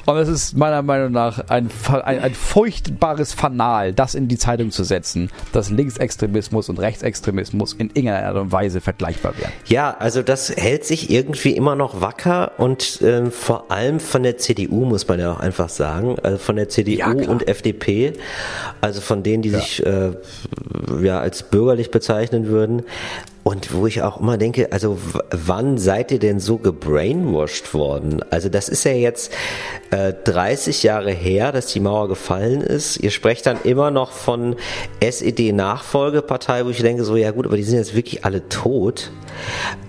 Und es ist meiner Meinung nach ein, ein, ein furchtbares Fanal, das in die Zeitung zu setzen, dass Linksextremismus und Rechtsextremismus in irgendeiner Art und Weise vergleichbar wären. Ja, also das hält sich irgendwie immer noch wacker und ähm, vor allem von der CDU muss man ja auch einfach sagen, also von der CDU Ja, und FDP, also von denen, die sich äh, ja als bürgerlich bezeichnen würden. Und wo ich auch immer denke, also wann seid ihr denn so gebrainwashed worden? Also das ist ja jetzt äh, 30 Jahre her, dass die Mauer gefallen ist. Ihr sprecht dann immer noch von SED-Nachfolgepartei, wo ich denke so, ja gut, aber die sind jetzt wirklich alle tot.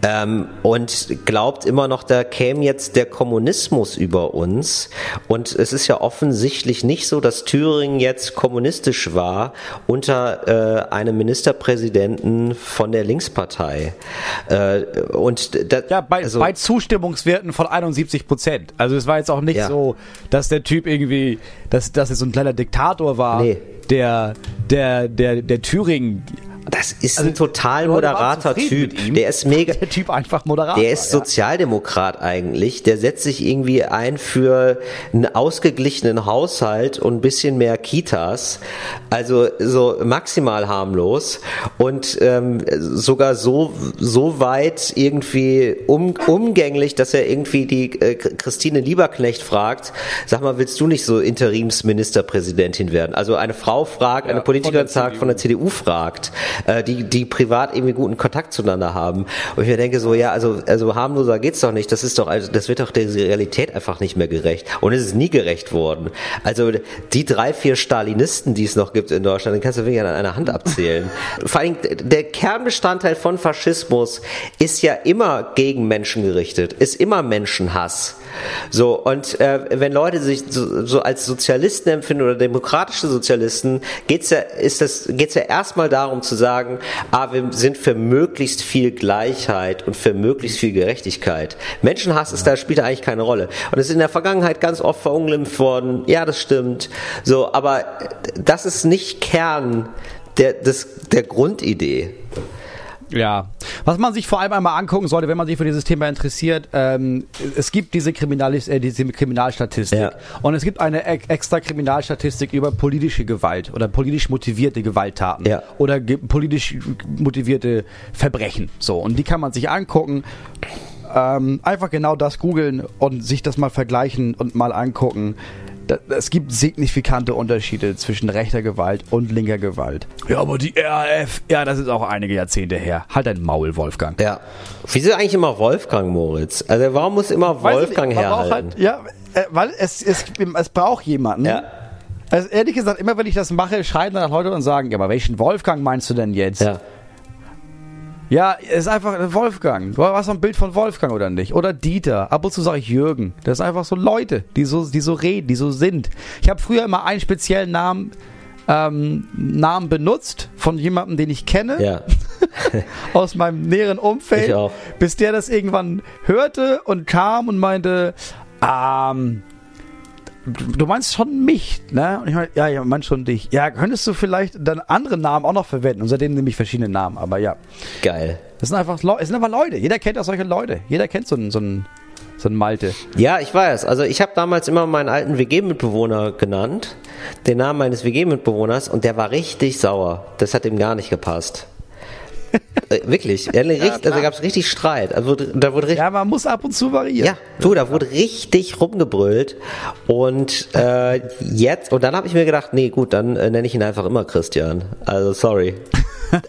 Ähm, und glaubt immer noch, da käme jetzt der Kommunismus über uns. Und es ist ja offensichtlich nicht so, dass Thüringen jetzt kommunistisch war unter äh, einem Ministerpräsidenten von der Linkspartei. Äh, und da, Ja, bei, also, bei Zustimmungswerten von 71 Prozent. Also es war jetzt auch nicht Ja. so, dass der Typ irgendwie, dass, dass er so ein kleiner Diktator war, Nee. der, der, der, der Thüringen Das ist Also, ein total moderater Typ. Der ist mega. Der Typ einfach moderat. Der ist ja. Sozialdemokrat eigentlich. Der setzt sich irgendwie ein für einen ausgeglichenen Haushalt und ein bisschen mehr Kitas. Also so maximal harmlos und ähm, sogar so so weit irgendwie um, umgänglich, dass er irgendwie die äh, Christine Lieberknecht fragt: Sag mal, willst du nicht so Interimsministerpräsidentin werden? Also eine Frau fragt, eine von Politikerin sagt, von der CDU fragt, äh, die die privat irgendwie guten Kontakt zueinander haben. Und ich mir denke so, ja, also also harmloser geht's doch nicht. Das ist doch also das wird doch der Realität einfach nicht mehr gerecht. Und es ist nie gerecht worden. Also die drei vier Stalinisten, die es noch gibt in Deutschland, den kannst du wirklich an einer Hand abzählen. Vor allem der Kernbestandteil von Faschismus ist ja immer gegen Menschen gerichtet, ist immer Menschenhass. So und äh, wenn Leute sich so, so als Sozialisten empfinden oder demokratische Sozialisten, geht's ja ist das geht's ja erstmal darum zu sagen, ah, wir sind für möglichst viel Gleichheit und für möglichst viel Gerechtigkeit. Menschenhass ist da spielt da eigentlich keine Rolle und es ist in der Vergangenheit ganz oft verunglimpft worden. Ja, das stimmt. So, aber das ist nicht Kern der des, der Grundidee. Ja, was man sich vor allem einmal angucken sollte, wenn man sich für dieses Thema interessiert, ähm, es gibt diese, Kriminalis äh, diese Kriminalstatistik Ja. und es gibt eine e extra Kriminalstatistik über politische Gewalt oder politisch motivierte Gewalttaten Ja. oder ge politisch motivierte Verbrechen. So, und die kann man sich angucken. Ähm, einfach genau das googeln und sich das mal vergleichen und mal angucken. Es gibt signifikante Unterschiede zwischen rechter Gewalt und linker Gewalt. Ja, aber die RAF, ja, das ist auch einige Jahrzehnte her. Halt dein Maul, Wolfgang. Ja. Wieso eigentlich immer Wolfgang Moritz? Also warum muss immer Weiß ich Wolfgang braucht herhalten? Halt, ja, äh, weil es, es, es braucht jemanden. Ja. Also ehrlich gesagt, immer wenn ich das mache, schreiben dann Leute und sagen, ja, aber welchen Wolfgang meinst du denn jetzt? Ja. Ja, es ist einfach ein Wolfgang. Du hast doch ein Bild von Wolfgang oder nicht? Oder Dieter. Ab und zu sage ich Jürgen. Das sind einfach so Leute, die so, die so reden, die so sind. Ich habe früher immer einen speziellen Namen, ähm, Namen benutzt von jemandem, den ich kenne, Ja. aus meinem näheren Umfeld, Ich auch. bis der das irgendwann hörte und kam und meinte, ähm, du meinst schon mich, ne? Und ich meine, ja, ja, meinst schon dich. Ja, könntest du vielleicht dann andere Namen auch noch verwenden? Und seitdem nehme ich verschiedene Namen, aber ja. Geil. Das sind einfach es sind einfach Leute. Jeder kennt auch solche Leute. Jeder kennt so einen, so einen, so einen Malte. Ja, ich weiß. Also ich habe damals immer meinen alten WG-Mitbewohner genannt, den Namen meines WG-Mitbewohners, und der war richtig sauer. Das hat ihm gar nicht gepasst. Äh, wirklich. Er, richtig, also gab es richtig Streit. Also da wurde richtig. Ja, man muss ab und zu variieren. Ja, du, da wurde richtig rumgebrüllt und äh, jetzt und dann habe ich mir gedacht, nee, gut, dann äh, nenne ich ihn einfach immer Christian. Also sorry.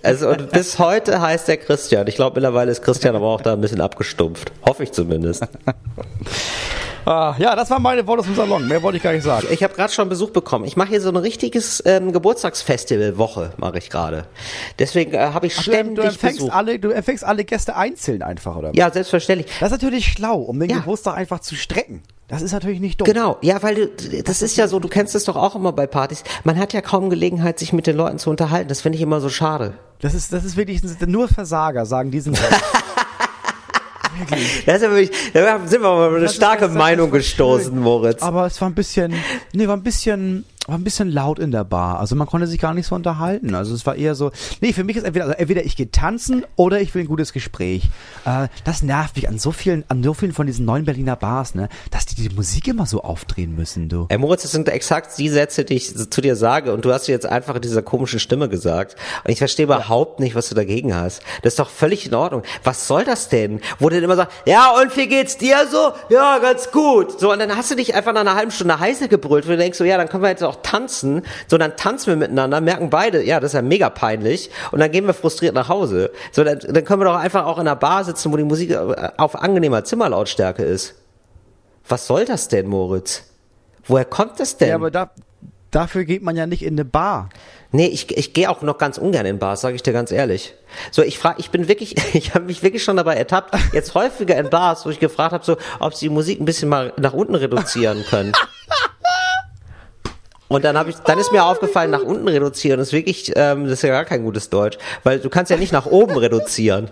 Also und bis heute heißt er Christian. Ich glaube mittlerweile ist Christian aber auch da ein bisschen abgestumpft. Hoffe ich zumindest. Ah, ja, das waren meine Worte aus dem Salon. Mehr wollte ich gar nicht sagen. Ich habe gerade schon Besuch bekommen. Ich mache hier so ein richtiges ähm, Geburtstagsfestival-Woche, mache ich gerade. Deswegen äh, habe ich Du, ständig du, empfängst Besuch. alle, du empfängst alle Gäste einzeln einfach, oder? Ja, selbstverständlich. Das ist natürlich schlau, um den Ja. Geburtstag einfach zu strecken. Das ist natürlich nicht dumm. Genau, ja, weil du, das ist ja so, du kennst es doch auch immer bei Partys. Man hat ja kaum Gelegenheit, sich mit den Leuten zu unterhalten. Das finde ich immer so schade. Das ist, das ist wirklich, nur Versager sagen diesen Das ist ja wirklich, da sind wir mal auf eine Das starke Meinung gestoßen. Moritz. Aber es war ein bisschen, nee, war ein bisschen, war ein bisschen laut in der Bar. Also man konnte sich gar nicht so unterhalten. Also es war eher so, nee, für mich ist entweder, also entweder ich gehe tanzen oder ich will ein gutes Gespräch. Äh, das nervt mich an so vielen, an so vielen von diesen neuen Berliner Bars, ne, dass die die Musik immer so aufdrehen müssen, du. Ey, Moritz, das sind exakt die Sätze, die ich zu dir sage und du hast jetzt einfach in dieser komischen Stimme gesagt. Und ich verstehe überhaupt nicht, was du dagegen hast. Das ist doch völlig in Ordnung. Was soll das denn? Wo du dann immer sagst, ja, und wie geht's dir so? Ja, ganz gut. So, und dann hast du dich einfach nach einer halben Stunde heißer gebrüllt, wo du denkst so, ja, dann können wir jetzt auch tanzen. So, dann tanzen wir miteinander, merken beide, ja, das ist ja mega peinlich. Und dann gehen wir frustriert nach Hause. So, dann, dann können wir doch einfach auch in einer Bar sitzen, wo die Musik äh, auf angenehmer Zimmerlautstärke ist. Was soll das denn, Moritz? Woher kommt das denn? Ja, aber da, dafür geht man ja nicht in eine Bar. Nee, ich, ich gehe auch noch ganz ungern in Bars, sage ich dir ganz ehrlich. So, ich frage, ich bin wirklich, ich habe mich wirklich schon dabei ertappt, jetzt häufiger in Bars, wo ich gefragt habe, so, ob sie die Musik ein bisschen mal nach unten reduzieren können. Und dann habe ich, dann ist mir aufgefallen, nach unten reduzieren ist wirklich, ähm, das ist ja gar kein gutes Deutsch, weil du kannst ja nicht nach oben reduzieren.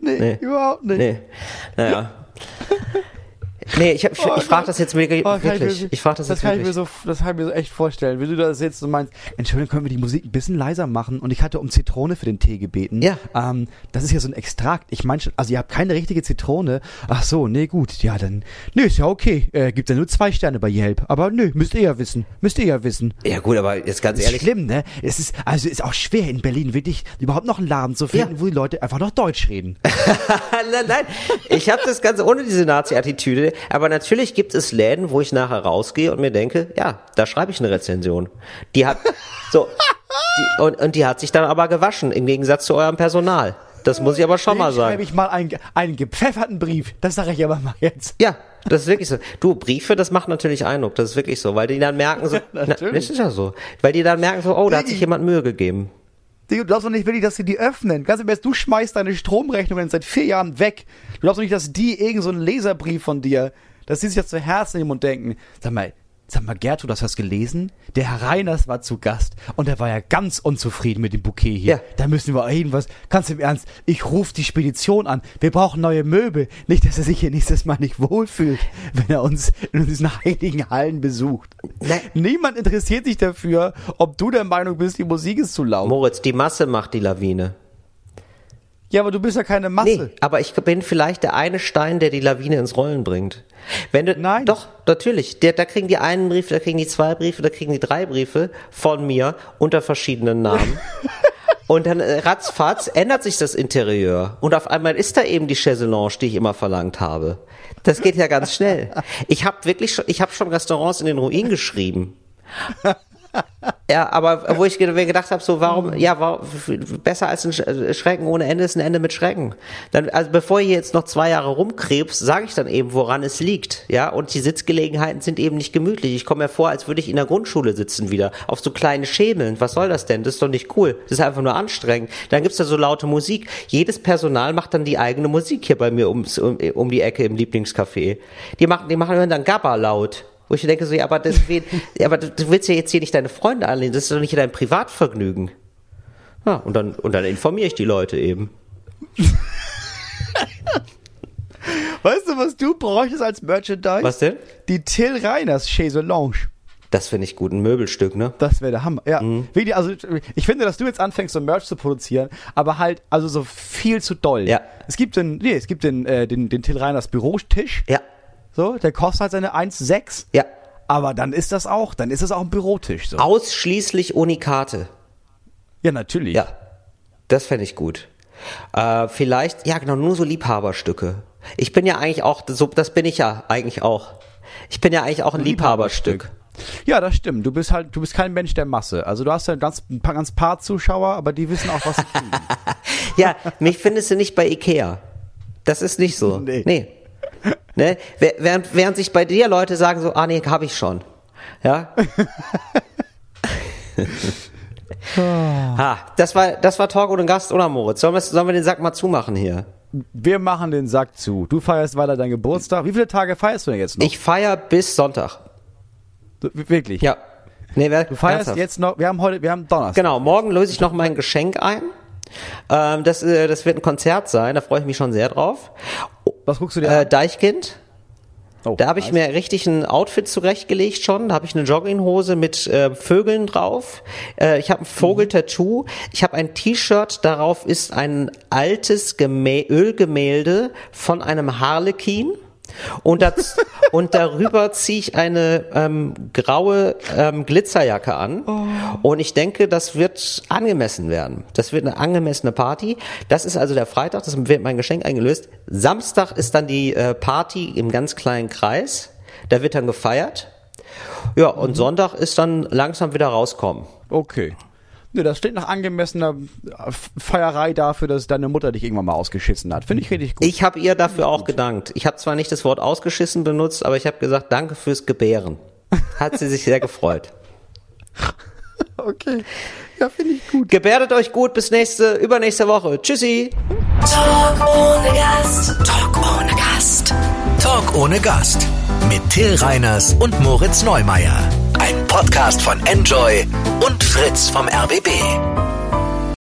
Nee, Nee. überhaupt nicht. Nee, naja. Nee, ich, hab- ich, Oh ich frage das jetzt wirklich. Oh, wirklich. mir- Ich frage das, das jetzt kann ich mir wirklich. so, das kann ich mir so echt vorstellen, wie du da sitzt und meinst, Entschuldigung, können wir die Musik ein bisschen leiser machen? Und ich hatte um Zitrone für den Tee gebeten. Ja. Ähm, das ist ja so ein Extrakt. Ich meine schon, also ihr habt keine richtige Zitrone. Ach so, nee, gut. Ja, dann, nee, ist ja okay. Äh, gibt ja nur zwei Sterne bei Yelp. Aber nö, müsst ihr ja wissen. Müsst ihr ja wissen. Ja gut, aber jetzt ganz Das ist ehrlich, schlimm, ne? Es ist, also ist auch schwer in Berlin wirklich überhaupt noch einen Laden zu finden, Ja. wo die Leute einfach noch Deutsch reden. nein, nein, ich habe das Ganze ohne diese Nazi-Attitüde. Aber natürlich gibt es Läden, wo ich nachher rausgehe und mir denke, ja, da schreibe ich eine Rezension. Die hat so die, und, und die hat sich dann aber gewaschen im Gegensatz zu eurem Personal. Das muss ich aber schon mal Den schreibe sagen. ich mal einen, einen gepfefferten Brief. Das sage ich aber mal jetzt. Ja, das ist wirklich so. Du, Briefe, das macht natürlich Eindruck. Das ist wirklich so, weil die dann merken so, na, natürlich. das ist ja so, weil die dann merken so, oh, da hat sich jemand Mühe gegeben. Du glaubst doch nicht wirklich, dass sie die öffnen. Ganz im Ernst, du schmeißt deine Stromrechnungen seit vier Jahren weg. Du glaubst doch nicht, dass die irgend so einen Leserbrief von dir, dass sie sich das zu Herzen nehmen und denken, sag mal, sag mal, Gertrud, das hast du gelesen? Der Herr Reiners war zu Gast und er war ja ganz unzufrieden mit dem Bouquet hier. Ja. Da müssen wir irgendwas, ganz im Ernst, ich rufe die Spedition an. Wir brauchen neue Möbel. Nicht, dass er sich hier nächstes Mal nicht wohlfühlt, wenn er uns in diesen heiligen Hallen besucht. Nein. Niemand interessiert sich dafür, ob du der Meinung bist, die Musik ist zu laut. Moritz, die Masse macht die Lawine. Ja, aber du bist ja keine Masse. Nee, aber ich bin vielleicht der eine Stein, der die Lawine ins Rollen bringt. Wenn du, Nein. Doch, natürlich. Der, da kriegen die einen Brief, da kriegen die zwei Briefe, da kriegen die drei Briefe von mir unter verschiedenen Namen. Und dann äh, ratzfatz ändert sich das Interieur. Und auf einmal ist da eben die Chaiselange, die ich immer verlangt habe. Das geht ja ganz schnell. Ich habe wirklich schon, ich habe schon Restaurants in den Ruin geschrieben. Ja, aber wo ich mir gedacht habe, so warum, ja, warum, besser als ein äh, Schrecken ohne Ende ist ein Ende mit Schrecken. Dann, also bevor ihr jetzt noch zwei Jahre rumkrebst, sage ich dann eben, woran es liegt. Ja, und die Sitzgelegenheiten sind eben nicht gemütlich. Ich komme mir vor, als würde ich in der Grundschule sitzen wieder, auf so kleine Schemeln. Was soll das denn? Das ist doch nicht cool. Das ist einfach nur anstrengend. Dann gibt's da so laute Musik. Jedes Personal macht dann die eigene Musik hier bei mir ums, um, um die Ecke im Lieblingscafé. Die machen, die machen dann Gabba laut. Wo ich denke so, ja, aber, deswegen, aber du, willst ja jetzt hier nicht deine Freunde anlehnen, das ist doch nicht dein Privatvergnügen. Ja, und dann, und dann informiere ich die Leute eben. Weißt du, was du bräuchtest als Merchandise? Was denn? Die Till Reiners Chaiselange. Das finde ich gut, ein Möbelstück, ne? Das wäre der Hammer. Ja. Mhm. Also ich finde, dass du jetzt anfängst, so Merch zu produzieren, aber halt also so viel zu doll. Ja. Es gibt den, nee, es gibt den, äh, den, den Till Reiners Bürotisch. Ja, So, der kostet halt seine 1,6. ja. Aber dann ist das auch, dann ist das auch ein Bürotisch. So. Ausschließlich Unikate. Ja, natürlich. Ja, das fände ich gut. Äh, vielleicht, ja genau, nur so Liebhaberstücke. Ich bin ja eigentlich auch, so, das bin ich ja eigentlich auch. Ich bin ja eigentlich auch ein Liebhaberstück. Ja, das stimmt. Du bist halt, du bist kein Mensch der Masse. Also du hast ja ganz, ein paar, ganz paar Zuschauer, aber die wissen auch, was sie tun. Ja, mich findest du nicht bei Ikea. Das ist nicht so. Nee. Nee. Ne? Während, während sich bei dir Leute sagen so, ah nee, hab ich schon. Ja. ha, das war, das war Talk ohne Gast, oder Moritz? Sollen wir, sollen wir den Sack mal zumachen hier? Wir machen den Sack zu. Du feierst weiter deinen Geburtstag. Wie viele Tage feierst du denn jetzt noch? Ich feier bis Sonntag. Wirklich? Ja. Nee, wer, Du feierst ernsthaft. jetzt noch, wir haben heute, wir haben Donnerstag. Genau, morgen löse ich noch mein Geschenk ein. Ähm, das, äh, das wird ein Konzert sein, da freue ich mich schon sehr drauf. Was guckst du dir Äh, an? Deichkind. Oh, Da habe ich nice. mir richtig ein Outfit zurechtgelegt schon. Da habe ich eine Jogginghose mit äh, Vögeln drauf. Äh, ich habe ein Vogeltattoo. Ich habe ein T-Shirt. Darauf ist ein altes Gemä Ölgemälde von einem Harlekin. Und, das, und darüber ziehe ich eine ähm, graue ähm, Glitzerjacke an. Und ich denke, das wird angemessen werden. Das wird eine angemessene Party. Das ist also der Freitag, das wird mein Geschenk eingelöst. Samstag ist dann die äh, Party im ganz kleinen Kreis. Da wird dann gefeiert. Ja, und Sonntag ist dann langsam wieder rauskommen. Okay. Ne, das steht nach angemessener Feierei dafür, dass deine Mutter dich irgendwann mal ausgeschissen hat. Finde ich richtig gut. Ich habe ihr dafür auch gedankt. Ich habe zwar nicht das Wort ausgeschissen benutzt, aber ich habe gesagt, danke fürs Gebären. Hat sie sich sehr gefreut. okay. Ja, finde ich gut. Gebärdet euch gut bis nächste, übernächste Woche. Tschüssi. Talk ohne Gast. Talk ohne Gast. Talk ohne Gast. Mit Till Reiners und Moritz Neumeier. Ein Podcast von Enjoy und Fritz vom RBB.